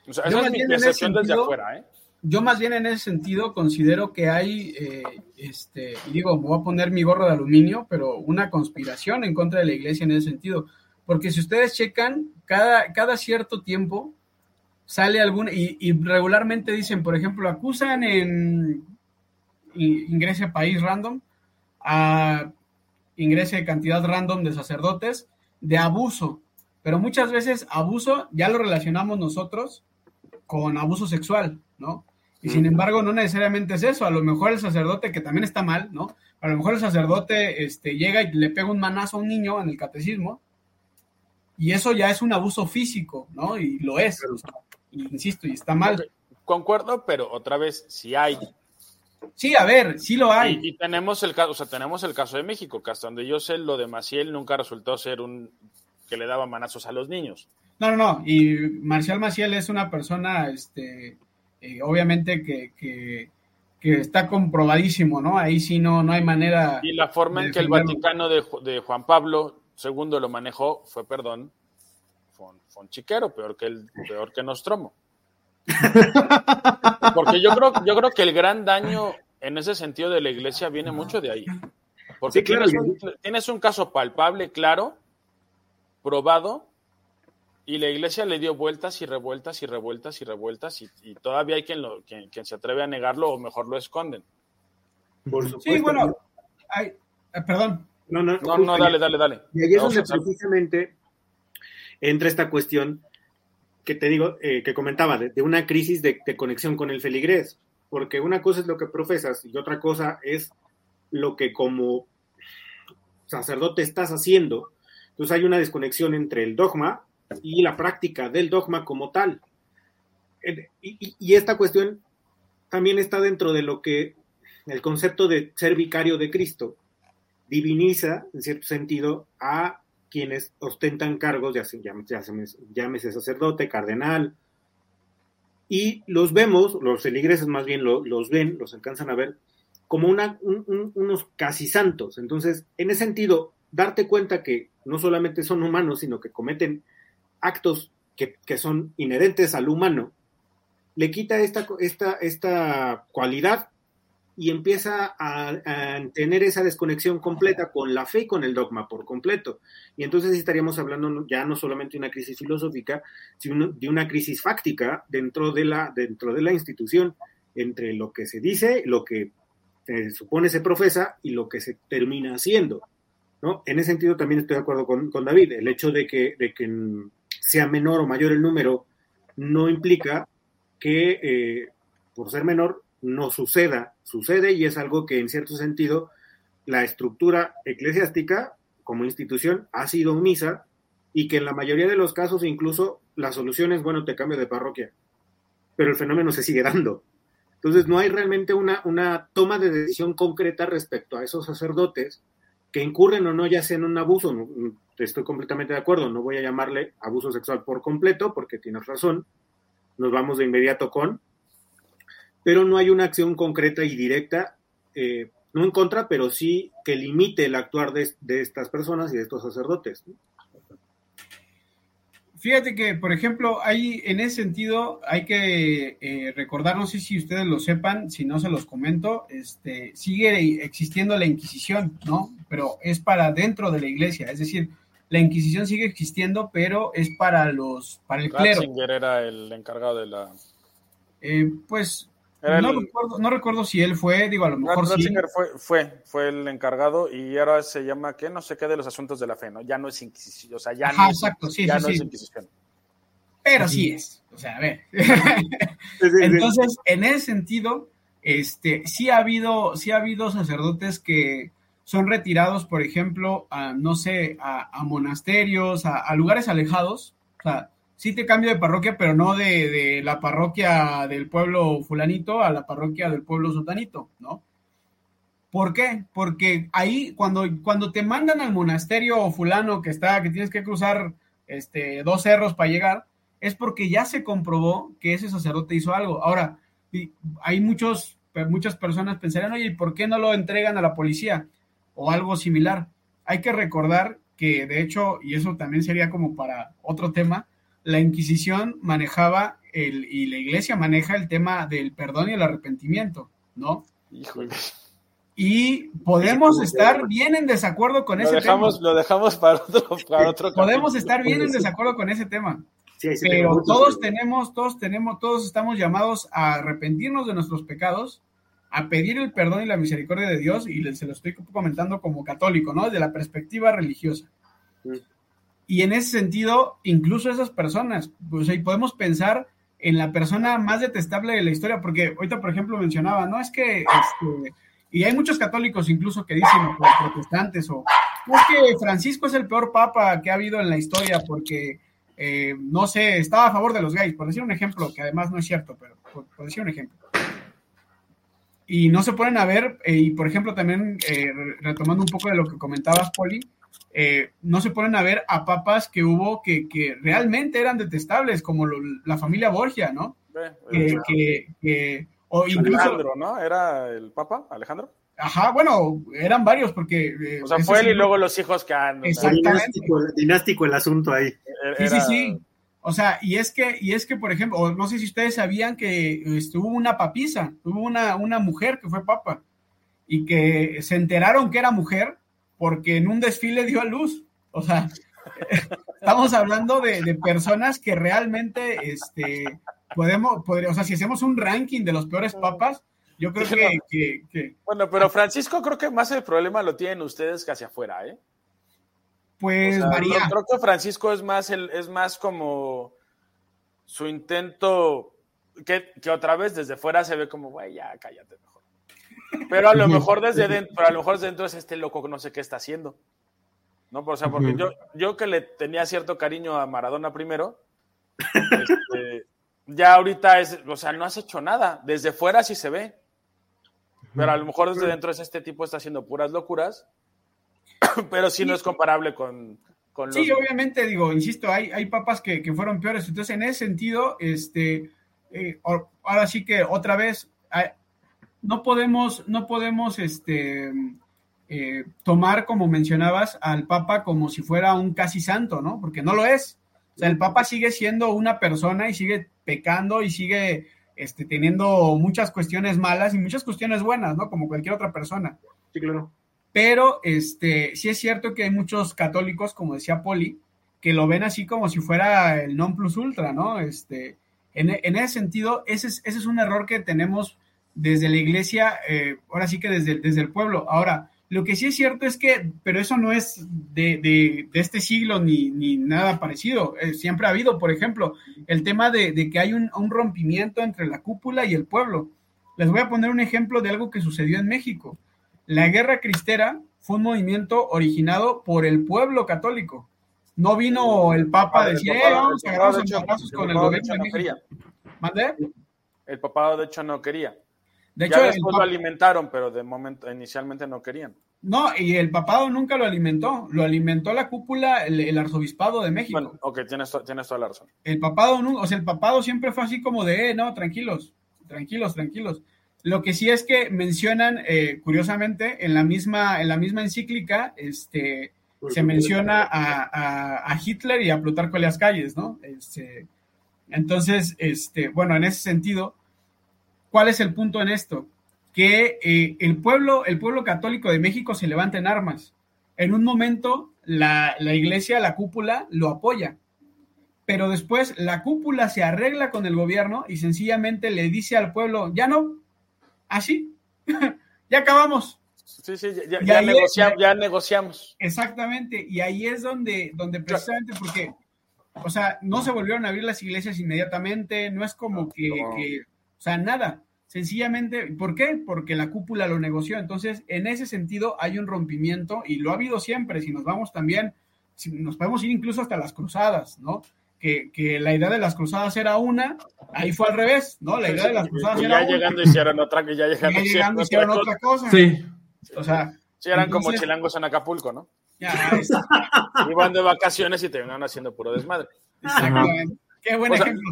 O sea, Yo esa más es mi bien en ese percepción desde sentido- afuera, ¿eh? Yo más bien en ese sentido considero que hay, eh, este, y digo, voy a poner mi gorro de aluminio, pero una conspiración en contra de la iglesia en ese sentido. Porque si ustedes checan, cada, cada cierto tiempo sale alguna, y, y regularmente dicen, por ejemplo, acusan en ingrese país random, a ingrese cantidad random de sacerdotes de abuso. Pero muchas veces abuso ya lo relacionamos nosotros con abuso sexual, ¿no? Y sin embargo, no necesariamente es eso. A lo mejor el sacerdote, que también está mal, ¿no? A lo mejor el sacerdote este, llega y le pega un manazo a un niño en el catecismo, y eso ya es un abuso físico, ¿no? Y lo es. o sea, y insisto, y está mal. Concuerdo, pero otra vez, si hay. Sí, a ver, sí lo hay. Y, y tenemos el caso, o sea, tenemos el caso de México, que hasta donde yo sé, lo de Maciel nunca resultó ser un que le daba manazos a los niños. No, no, no. Y Marcial Maciel es una persona, este, eh, obviamente que, que, que está comprobadísimo, ¿no? Ahí sí no, no hay manera. Y la forma en que el. Vaticano de, de Juan Pablo II lo manejó fue, perdón, fue un, fue un chiquero, peor que, el, peor que Nostromo. Porque yo creo, yo creo que el gran daño en ese sentido de la iglesia viene mucho de ahí. Porque Sí, claro, tienes, un, tienes un caso palpable, claro, probado, y la iglesia le dio vueltas y revueltas y revueltas y revueltas, y, y todavía hay quien, lo, quien, quien se atreve a negarlo o mejor lo esconden. Por supuesto. Sí, bueno, hay, eh, perdón. No, no, No, no, dale, dale, dale. Y ahí es donde precisamente entra esta cuestión que te digo, eh, que comentaba, de, de una crisis de, de conexión con el feligrés. Porque una cosa es lo que profesas y otra cosa es lo que como sacerdote estás haciendo. Entonces hay una desconexión entre el dogma y la práctica del dogma como tal. Y, y- y esta cuestión también está dentro de lo que el concepto de ser vicario de Cristo diviniza, en cierto sentido, a quienes ostentan cargos, ya llámese, sacerdote, cardenal, y los vemos, los feligreses más bien lo- los ven, los alcanzan a ver, como unos casi santos. Entonces, en ese sentido, darte cuenta que no solamente son humanos, sino que cometen actos que, que son inherentes al humano, le quita esta, esta, esta cualidad y empieza a, tener esa desconexión completa con la fe y con el dogma por completo. Y entonces estaríamos hablando ya no solamente de una crisis filosófica, sino de una crisis fáctica dentro de la, dentro de la institución, entre lo que se dice, lo que eh, supone se profesa y lo que se termina haciendo. ¿no? En ese sentido también estoy de acuerdo con, con David. El hecho de que, de que sea menor o mayor el número no implica que eh, por ser menor no suceda. Sucede y es algo que en cierto sentido la estructura eclesiástica como institución ha sido omisa y que en la mayoría de los casos incluso la solución es, bueno, te cambio de parroquia, pero el fenómeno se sigue dando. Entonces no hay realmente una, una toma de decisión concreta respecto a esos sacerdotes que incurren o no ya sea en un abuso, estoy completamente de acuerdo, no voy a llamarle abuso sexual por completo porque tienes razón, nos vamos de inmediato con, pero no hay una acción concreta y directa eh, no en contra, pero sí que limite el actuar de, estas personas y de estos sacerdotes. Fíjate que, por ejemplo, hay en ese sentido hay que eh, recordar, no sé si ustedes lo sepan, si no se los comento, este, sigue existiendo la Inquisición, ¿no? Pero es para dentro de la iglesia, es decir, la Inquisición sigue existiendo, pero es para los, para el clero. era el encargado de la. Eh, pues no, recuerdo, si él fue, digo, a lo mejor sí. Fue, fue, fue, el encargado y ahora se llama, ¿qué? No sé qué de los asuntos de la fe, ¿no? Ya no es Inquisición, o sea, ya, no, exacto, sí, ya no es Inquisición. Pero sí es, o sea, a ver. Entonces, en ese sentido, este, sí ha habido, sí ha habido sacerdotes que son retirados, por ejemplo, a, no sé, a, monasterios, a, a lugares alejados, o sea, sí te cambio de parroquia, pero no de, la parroquia del pueblo fulanito a la parroquia del pueblo sotanito, ¿no? ¿Por qué? Porque ahí cuando, cuando te mandan al monasterio fulano que está, que tienes que cruzar este, dos cerros para llegar, es porque ya se comprobó que ese sacerdote hizo algo. Ahora, hay muchos, muchas personas pensarían, oye, ¿y por qué no lo entregan a la policía? O algo similar. Hay que recordar que, de hecho, y eso también sería como para otro tema, la Inquisición manejaba el, y la Iglesia maneja el tema del perdón y el arrepentimiento, ¿no? Híjole. Y podemos estar bien en desacuerdo con ese tema. Lo dejamos para otro, para otro Podemos estar bien en desacuerdo con ese tema. pero todos tenemos, todos tenemos, todos estamos llamados a arrepentirnos de nuestros pecados, a pedir el perdón y la misericordia de Dios, y se lo estoy comentando como católico, ¿no? Desde la perspectiva religiosa. Y en ese sentido, incluso esas personas, pues ahí podemos pensar en la persona más detestable de la historia, porque ahorita, por ejemplo, mencionaba, no es que, este, y hay muchos católicos incluso que dicen, o protestantes, o es que Francisco es el peor papa que ha habido en la historia, porque, eh, no sé, estaba a favor de los gays, por decir un ejemplo, que además no es cierto, pero por, decir un ejemplo. Y no se ponen a ver, eh, y por ejemplo, también eh, retomando un poco de lo que comentabas, Poli, eh, no se ponen a ver a papas que hubo que, que realmente eran detestables, como la familia Borgia, ¿no? que, o incluso, Alejandro, ¿no? ¿Era el papa, Alejandro? Ajá, bueno, eran varios porque... Eh, o sea, fue él y luego los hijos que han... Exactamente. Dinástico, el asunto ahí. Sí, sí, sí. O sea, y es que, y es que, por ejemplo, no sé si ustedes sabían que estuvo una papisa, hubo una, una mujer que fue papa y que se enteraron que era mujer porque en un desfile dio a luz. O sea, estamos hablando de, personas que realmente este, podemos, o sea, si hacemos un ranking de los peores papas, yo creo que, Bueno, pero Francisco creo que más el problema lo tienen ustedes que hacia afuera, ¿eh? Pues María. Creo, que Francisco es más, el, es más como su intento, que, que otra vez desde fuera se ve como, güey, ya cállate mejor. Pero a lo mejor desde dentro, a lo mejor dentro es este loco que no sé qué está haciendo. ¿No? O sea, porque yo, yo que le tenía cierto cariño a Maradona primero, este, ya ahorita es, o sea, no has hecho nada. Desde fuera sí se ve. Pero a lo mejor desde dentro es este tipo está haciendo puras locuras. Pero sí no es comparable con, con los... Sí, obviamente, digo, insisto, hay, hay papas que, fueron peores. Entonces, en ese sentido, este, eh, ahora sí que otra vez, no podemos, no podemos este, eh, tomar, como mencionabas, al Papa como si fuera un casi santo, ¿no? Porque no lo es. O sea, el Papa sigue siendo una persona y sigue pecando y sigue este, teniendo muchas cuestiones malas y muchas cuestiones buenas, ¿no? Como cualquier otra persona. Sí, claro. Pero este, sí es cierto que hay muchos católicos, como decía Poli, que lo ven así como si fuera el non plus ultra, ¿no? Este, en, ese sentido, ese es, ese es un error que tenemos desde la iglesia, eh, ahora sí que desde, desde el pueblo. Ahora, lo que sí es cierto es que, pero eso no es de, de, de este siglo ni, ni nada parecido. Eh, siempre ha habido, por ejemplo, el tema de, de que hay un, un, rompimiento entre la cúpula y el pueblo. Les voy a poner un ejemplo de algo que sucedió en México. La guerra cristera fue un movimiento originado por el pueblo católico. No vino el Papa a decir, eh, vamos a agarrar los con el gobierno de México. El papado, de hecho, no quería. De hecho, ya después lo alimentaron, pero de momento, inicialmente no querían. No, y el papado nunca lo alimentó, lo alimentó la cúpula, el, el arzobispado de México. Bueno, ok, tienes, tienes toda la razón. El papado, o sea, el papado siempre fue así como de, eh, no, tranquilos, tranquilos, tranquilos. Lo que sí es que mencionan, eh, curiosamente, en la misma, en la misma encíclica, este, se menciona a, a, a, Hitler y a Plutarco Elias Calles, ¿no? Este, entonces, este, bueno, en ese sentido, ¿cuál es el punto en esto? Que eh, el, pueblo, el pueblo católico de México se levanta en armas. En un momento, la, la iglesia, la cúpula, lo apoya. Pero después la cúpula se arregla con el gobierno y sencillamente le dice al pueblo, ya no, así, ya acabamos. Sí, sí, ya, ya, negociamos, es, ya, negociamos, Exactamente, y ahí es donde, donde precisamente porque, o sea, no se volvieron a abrir las iglesias inmediatamente, no es como que, no. que o sea, nada, sencillamente, ¿por qué? Porque la cúpula lo negoció, entonces, en ese sentido hay un rompimiento y lo ha habido siempre, si nos vamos también, si nos podemos ir incluso hasta las cruzadas, ¿no? Que, que, la idea de las cruzadas era una, ahí fue al revés, ¿no? La idea de las cruzadas y era ya llegando una. hicieron otra, que ya llegando, ya llegando hicieron otra, otra cosa. Sí. O sea, sí, eran entonces, como chilangos en Acapulco, ¿no? Ya, Iban de vacaciones y terminaron haciendo puro desmadre. Exactamente. Qué buen O sea, ejemplo.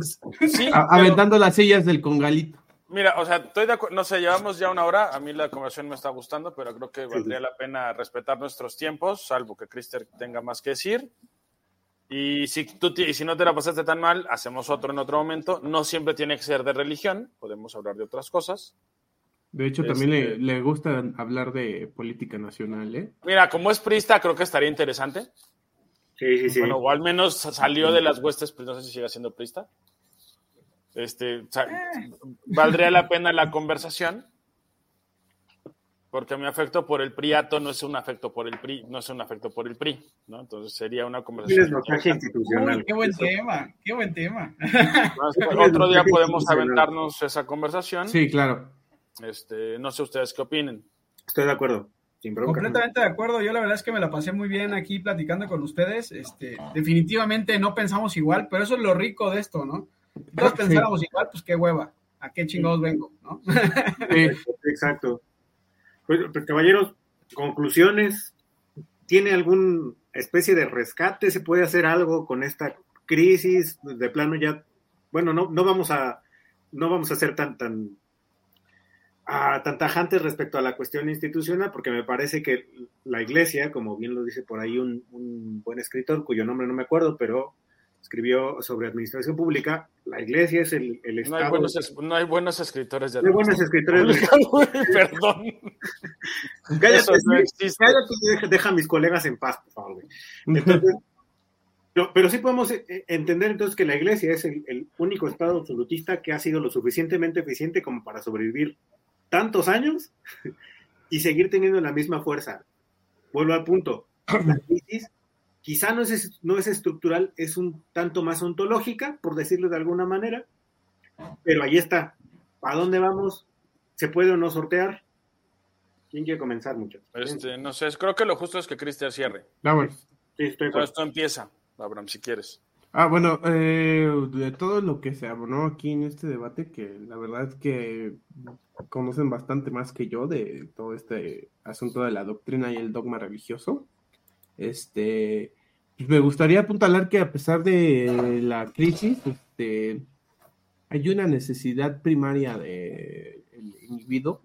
Sí, aventando las sillas del congalito. Mira, o sea, estoy de acuerdo, no sé, llevamos ya una hora, a mí la conversación me está gustando, pero creo que valdría la pena respetar nuestros tiempos, salvo que Crister tenga más que decir. Y si, tú, y si no te la pasaste tan mal, hacemos otro en otro momento. No siempre tiene que ser de religión, podemos hablar de otras cosas. De hecho, también Este- le, le gusta hablar de política nacional, ¿eh? Mira, como es prista, creo que estaría interesante. Sí, sí, sí. Bueno, o al menos salió de las huestes, pero no sé si sigue siendo prista. Este, o sea, valdría la pena la conversación. Porque mi afecto por el priato no es un afecto por el PRI, no es un afecto por el PRI, ¿no? Entonces sería una conversación. institucional. Uy, qué buen tema, qué buen tema. Otro día podemos aventarnos esa conversación. Sí, claro. Este, no sé ustedes qué opinen. Estoy de acuerdo. Completamente de acuerdo. Yo la verdad es que me la pasé muy bien aquí platicando con ustedes. Este, definitivamente no pensamos igual, pero eso es lo rico de esto, ¿no? Todos Sí. pensáramos igual, pues qué hueva. ¿A qué chingados vengo? ¿no? Sí. Exacto. Pues, pues, caballeros, conclusiones. ¿Tiene alguna especie de rescate? ¿Se puede hacer algo con esta crisis? De plano ya, bueno, no, no vamos a, no vamos a ser tan, tan, ah, tan tajantes respecto a la cuestión institucional, porque me parece que la iglesia, como bien lo dice por ahí un, un buen escritor, cuyo nombre no me acuerdo, pero escribió sobre administración pública, la iglesia es el, el No Estado. hay buenos, no hay buenos escritores de No hay buenos escritores de- Perdón. Cállate, no cállate deja, mis colegas en paz, por favor. Entonces, no, pero sí podemos eh, entender entonces que la iglesia es el, el único estado absolutista que ha sido lo suficientemente eficiente como para sobrevivir tantos años y seguir teniendo la misma fuerza. Vuelvo al punto. La crisis quizá no es, no es estructural, es un tanto más ontológica, por decirlo de alguna manera, pero ahí está. ¿A dónde vamos? ¿Se puede o no sortear? ¿Quién quiere comenzar, muchachos? Este, no sé, creo que lo justo es que Cristian cierre. Vámonos. Sí, estoy acuerdo. esto empieza, Abraham, si quieres. Ah, bueno, eh, de todo lo que se abonó aquí en este debate, que la verdad es que conocen bastante más que yo de todo este asunto de la doctrina y el dogma religioso. Este, pues me gustaría apuntalar que a pesar de la crisis, este, hay una necesidad primaria del individuo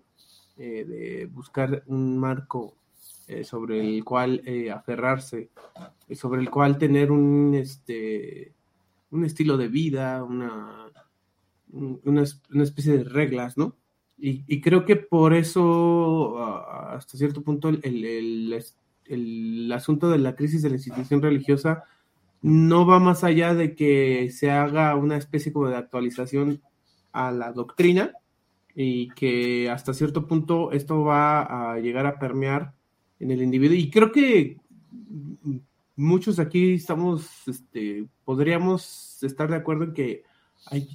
eh, de buscar un marco eh, sobre el cual eh, aferrarse, sobre el cual tener un, este, un estilo de vida, una, un- una, una especie de reglas, ¿no? Y, y creo que por eso, ah, hasta cierto punto, el, el- el asunto de la crisis de la institución religiosa no va más allá de que se haga una especie como de actualización a la doctrina, y que hasta cierto punto esto va a llegar a permear en el individuo. Y creo que muchos aquí estamos, este, podríamos estar de acuerdo en que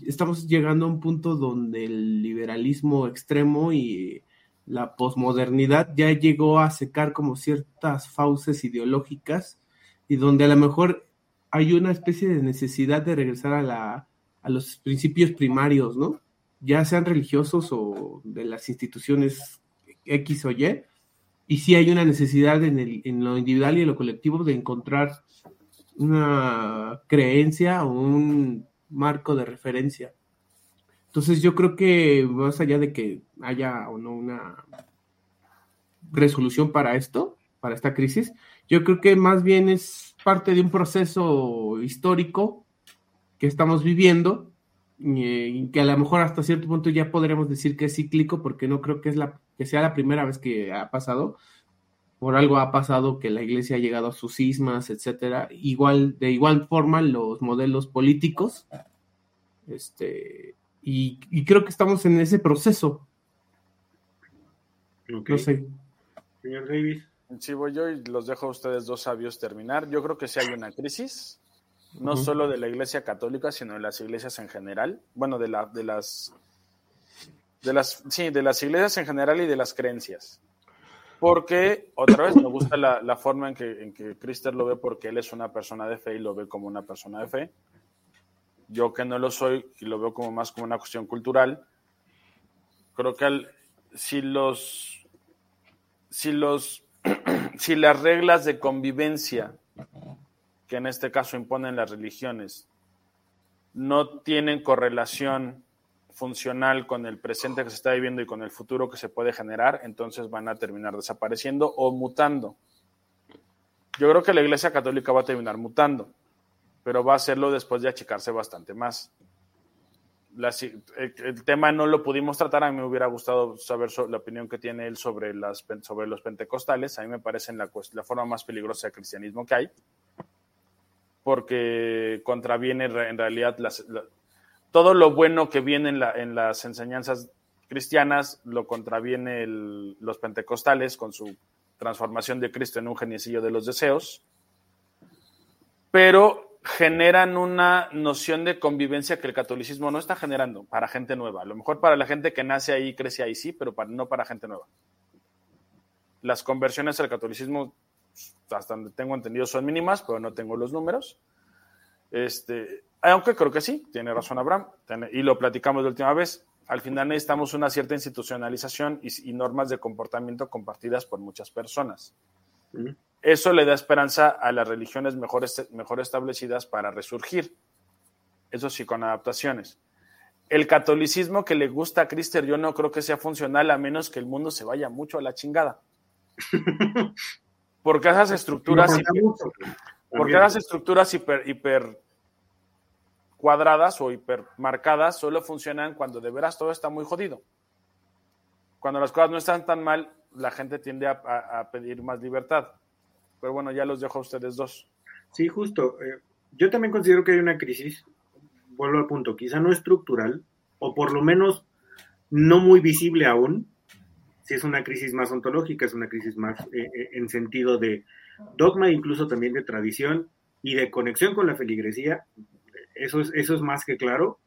estamos llegando a un punto donde el liberalismo extremo y la posmodernidad ya llegó a secar como ciertas fauces ideológicas y donde a lo mejor hay una especie de necesidad de regresar a, la, a los principios primarios, ¿no? Ya sean religiosos o de las instituciones X o Y, y sí hay una necesidad en, el, en lo individual y en lo colectivo de encontrar una creencia o un marco de referencia. Entonces yo creo que más allá de que haya o no una resolución para esto, para esta crisis, yo creo que más bien es parte de un proceso histórico que estamos viviendo y que a lo mejor hasta cierto punto ya podríamos decir que es cíclico porque no creo que es la que sea la primera vez que ha pasado. Por algo ha pasado que la iglesia ha llegado a sus cismas etcétera. Igual de igual forma los modelos políticos este y, creo que estamos en ese proceso no sé señor Davis Sí, voy yo y los dejo a ustedes dos sabios terminar. Yo creo que sí hay una crisis, no solo de la Iglesia Católica, sino de las iglesias en general. Bueno, de, la, de las de las, sí, de las iglesias en general y de las creencias. Porque, otra vez, me gusta la, forma en que, en que Crister lo ve porque él es una persona de fe y lo ve como una persona de fe. Yo que no lo soy y lo veo como más como una cuestión cultural, creo que si los, si los, si las reglas de convivencia que en este caso imponen las religiones no tienen correlación funcional con el presente que se está viviendo y con el futuro que se puede generar, entonces van a terminar desapareciendo o mutando. Yo creo que la Iglesia Católica va a terminar mutando, pero va a hacerlo después de achicarse bastante más. el, tema no lo pudimos tratar, a mí me hubiera gustado saber la opinión que tiene él sobre, las, sobre los pentecostales, a mí me parece la, la forma más peligrosa de cristianismo que hay, porque contraviene en realidad las, todo lo bueno que viene en, las enseñanzas cristianas lo contraviene los pentecostales con su transformación de Cristo en un geniecillo de los deseos, pero generan una noción de convivencia que el catolicismo no está generando para gente nueva. A lo mejor para la gente que nace ahí, crece ahí, sí, pero no para gente nueva. Las conversiones al catolicismo, hasta donde tengo entendido, son mínimas, pero no tengo los números. Este, aunque creo que sí, tiene razón Abraham, y lo platicamos de última vez. Al final necesitamos una cierta institucionalización y, normas de comportamiento compartidas por muchas personas. Eso le da esperanza a las religiones mejor, mejor establecidas para resurgir. Eso sí, con adaptaciones. El catolicismo que le gusta a Crister, yo no creo que sea funcional a menos que el mundo se vaya mucho a la chingada. Porque esas estructuras, porque esas estructuras hiper, hiper cuadradas o hipermarcadas solo funcionan cuando de veras todo está muy jodido. Cuando las cosas no están tan mal, la gente tiende a, pedir más libertad. Pero bueno, ya los dejo a ustedes dos. Sí, justo. Eh, yo también considero que hay una crisis, vuelvo al punto, quizá no estructural, o por lo menos no muy visible aún. Si es una crisis más ontológica, es una crisis más eh, eh, en sentido de dogma, incluso también de tradición y de conexión con la feligresía, eso es, eso es más que claro.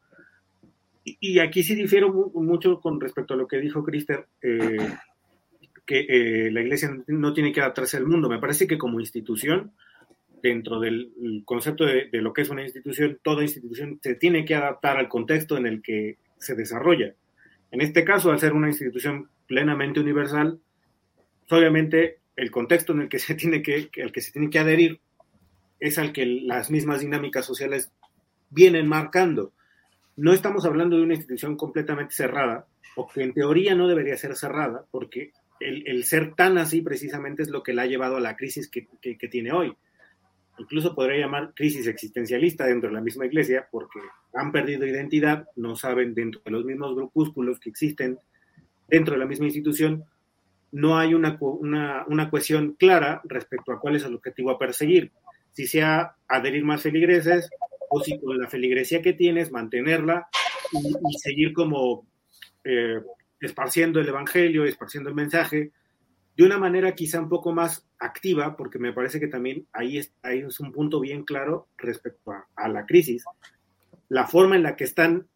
Y, aquí sí difiero mucho con respecto a lo que dijo Crister, eh, que eh, la iglesia no tiene que adaptarse al mundo. Me parece que como institución, dentro del concepto de, lo que es una institución, toda institución se tiene que adaptar al contexto en el que se desarrolla. En este caso, al ser una institución plenamente universal, obviamente el contexto en el que se tiene que, al que se tiene que adherir es al que las mismas dinámicas sociales vienen marcando. No estamos hablando de una institución completamente cerrada, o que en teoría no debería ser cerrada, porque el, ser tan así precisamente es lo que la ha llevado a la crisis que, tiene hoy. Incluso podría llamar crisis existencialista dentro de la misma iglesia, porque han perdido identidad, no saben dentro de los mismos grupúsculos que existen dentro de la misma institución, no hay una, una, clara respecto a cuál es el objetivo a perseguir. Si sea adherir más feligreses, o si con la feligresía que tienes, mantenerla y, seguir como eh, esparciendo el evangelio, esparciendo el mensaje, de una manera quizá un poco más activa, porque me parece que también ahí es, ahí es un punto bien claro respecto a, a la crisis. La forma en la que están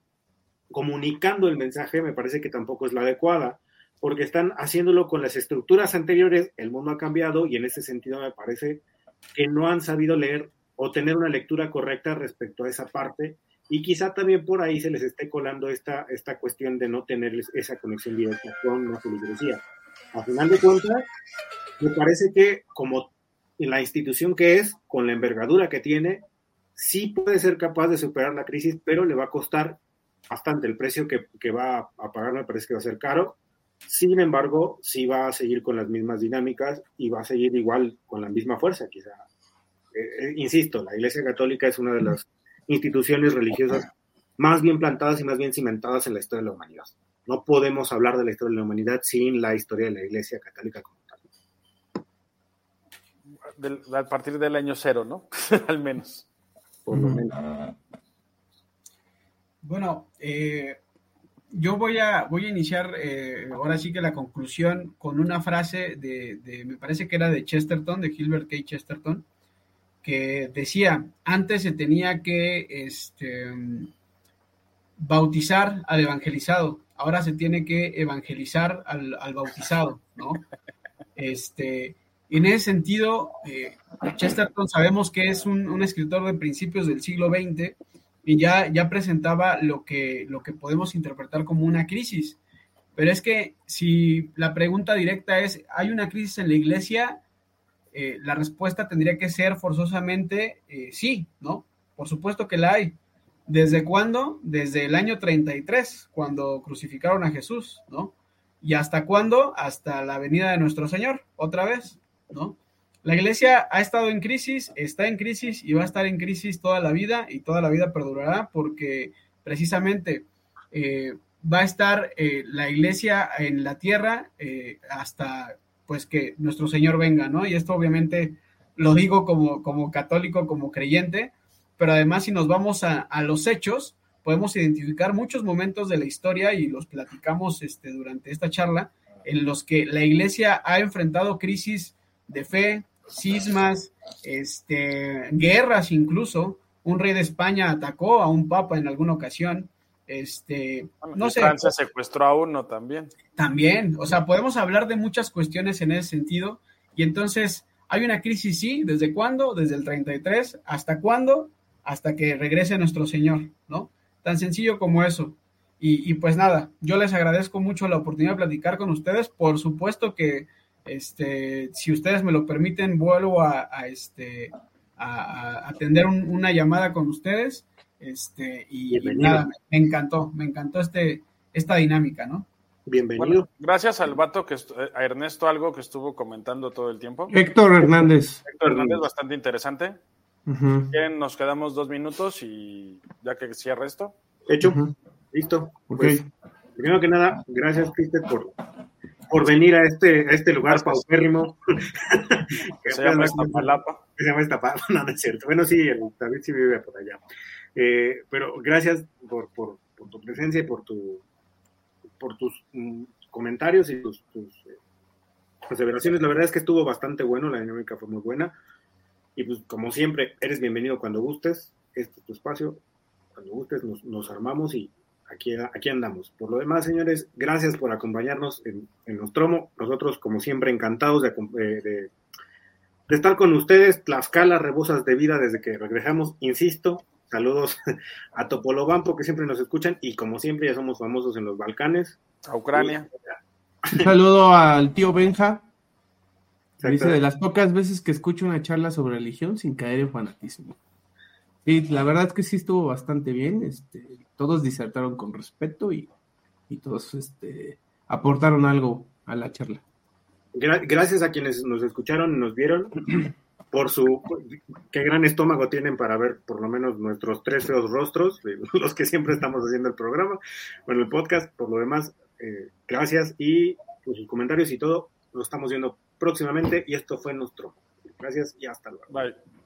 comunicando el mensaje me parece que tampoco es la adecuada, porque están haciéndolo con las estructuras anteriores, el mundo ha cambiado y en ese sentido me parece que no han sabido leer o tener una lectura correcta respecto a esa parte y quizá también por ahí se les esté colando esta, esta cuestión de no tener esa conexión directa con la feligresía. A final de cuentas, me parece que como la institución que es, con la envergadura que tiene, sí puede ser capaz de superar la crisis, pero le va a costar bastante el precio que, que va a pagar, me parece que va a ser caro. Sin embargo, sí va a seguir con las mismas dinámicas y va a seguir igual con la misma fuerza, quizá. Eh, eh, insisto, la Iglesia Católica es una de las instituciones religiosas más bien plantadas y más bien cimentadas en la historia de la humanidad. No podemos hablar de la historia de la humanidad sin la historia de la Iglesia Católica como tal. Del, a partir del año cero, ¿no? Al menos. Por lo menos. Bueno, eh, yo voy a, voy a iniciar eh, ahora sí que la conclusión con una frase de, de, me parece que era de Chesterton, de Gilbert K. Chesterton, que decía, antes se tenía que este, bautizar al evangelizado, ahora se tiene que evangelizar al, al bautizado, ¿no? Este, en ese sentido, eh, Chesterton sabemos que es un, un, escritor de principios del siglo XX y ya, ya presentaba lo que, lo que podemos interpretar como una crisis. Pero es que si la pregunta directa es, ¿hay una crisis en la iglesia? Eh, la respuesta tendría que ser forzosamente eh, sí, ¿no? Por supuesto que la hay. ¿Desde cuándo? Desde el año 33, cuando crucificaron a Jesús, ¿no? ¿Y hasta cuándo? Hasta la venida de nuestro Señor, otra vez, ¿no? La iglesia ha estado en crisis, está en crisis y va a estar en crisis toda la vida y toda la vida perdurará porque precisamente eh, va a estar la iglesia en la tierra hasta pues que nuestro Señor venga, ¿no? Y esto obviamente lo digo como, como católico, como creyente, pero además si nos vamos a, a, los hechos, podemos identificar muchos momentos de la historia y los platicamos este, durante esta charla en los que la iglesia ha enfrentado crisis de fe, cismas, este, guerras incluso. Un rey de España atacó a un papa en alguna ocasión. Este, bueno, no sé. Francia secuestró a uno también. También, o sea, podemos hablar de muchas cuestiones en ese sentido. Y entonces, hay una crisis, sí, ¿desde cuándo? Desde el 33. ¿Hasta cuándo? Hasta que regrese nuestro Señor, ¿no? Tan sencillo como eso. Y, y pues nada, yo les agradezco mucho la oportunidad de platicar con ustedes. Por supuesto que este, si ustedes me lo permiten, vuelvo a, a este, a, a atender un, una llamada con ustedes. Este, y, y nada, me, encantó, me encantó este, esta dinámica, ¿no? Bienvenido. Bueno, gracias al vato que a Ernesto algo que estuvo comentando todo el tiempo. Héctor Hernández. Héctor Hernández, bastante interesante. Uh -huh. Bien, nos quedamos dos minutos y ya que cierra esto. Hecho, uh -huh. listo. Pues, okay. primero que nada, gracias, Cristian, por, por venir a este, a este lugar paupérrimo. que se llama Iztapalapa. Que se llama Iztapalapa, no, no es cierto. Bueno, sí, el, David sí vive por allá. Eh, pero gracias por, por, tu presencia y por, tu, por tus mm, comentarios y tus, tus eh, aseveraciones. La verdad es que estuvo bastante bueno, la dinámica fue muy buena. Y pues, como siempre, eres bienvenido cuando gustes. Este es tu espacio. Cuando gustes, nos, nos armamos y aquí, aquí andamos. Por lo demás, señores, gracias por acompañarnos en, en Nostromo. Nosotros, como siempre, encantados de, de, de, estar con ustedes. Tlaxcala, rebosas de vida desde que regresamos. Insisto, saludos a Topolobampo, que siempre nos escuchan. Y como siempre, ya somos famosos en los Balcanes. A Ucrania. Un saludo al tío Benja. Dice de las pocas veces que escucho una charla sobre religión sin caer en fanatismo. Y la verdad es que sí estuvo bastante bien. Este, todos disertaron con respeto y, y todos este, aportaron algo a la charla. Gracias a quienes nos escucharon y nos vieron por su qué gran estómago tienen para ver por lo menos nuestros tres feos rostros, los que siempre estamos haciendo el programa, bueno, el podcast, por lo demás, eh, gracias y pues, sus comentarios y todo, lo estamos viendo próximamente y esto fue nuestro. Gracias y hasta luego. Bye.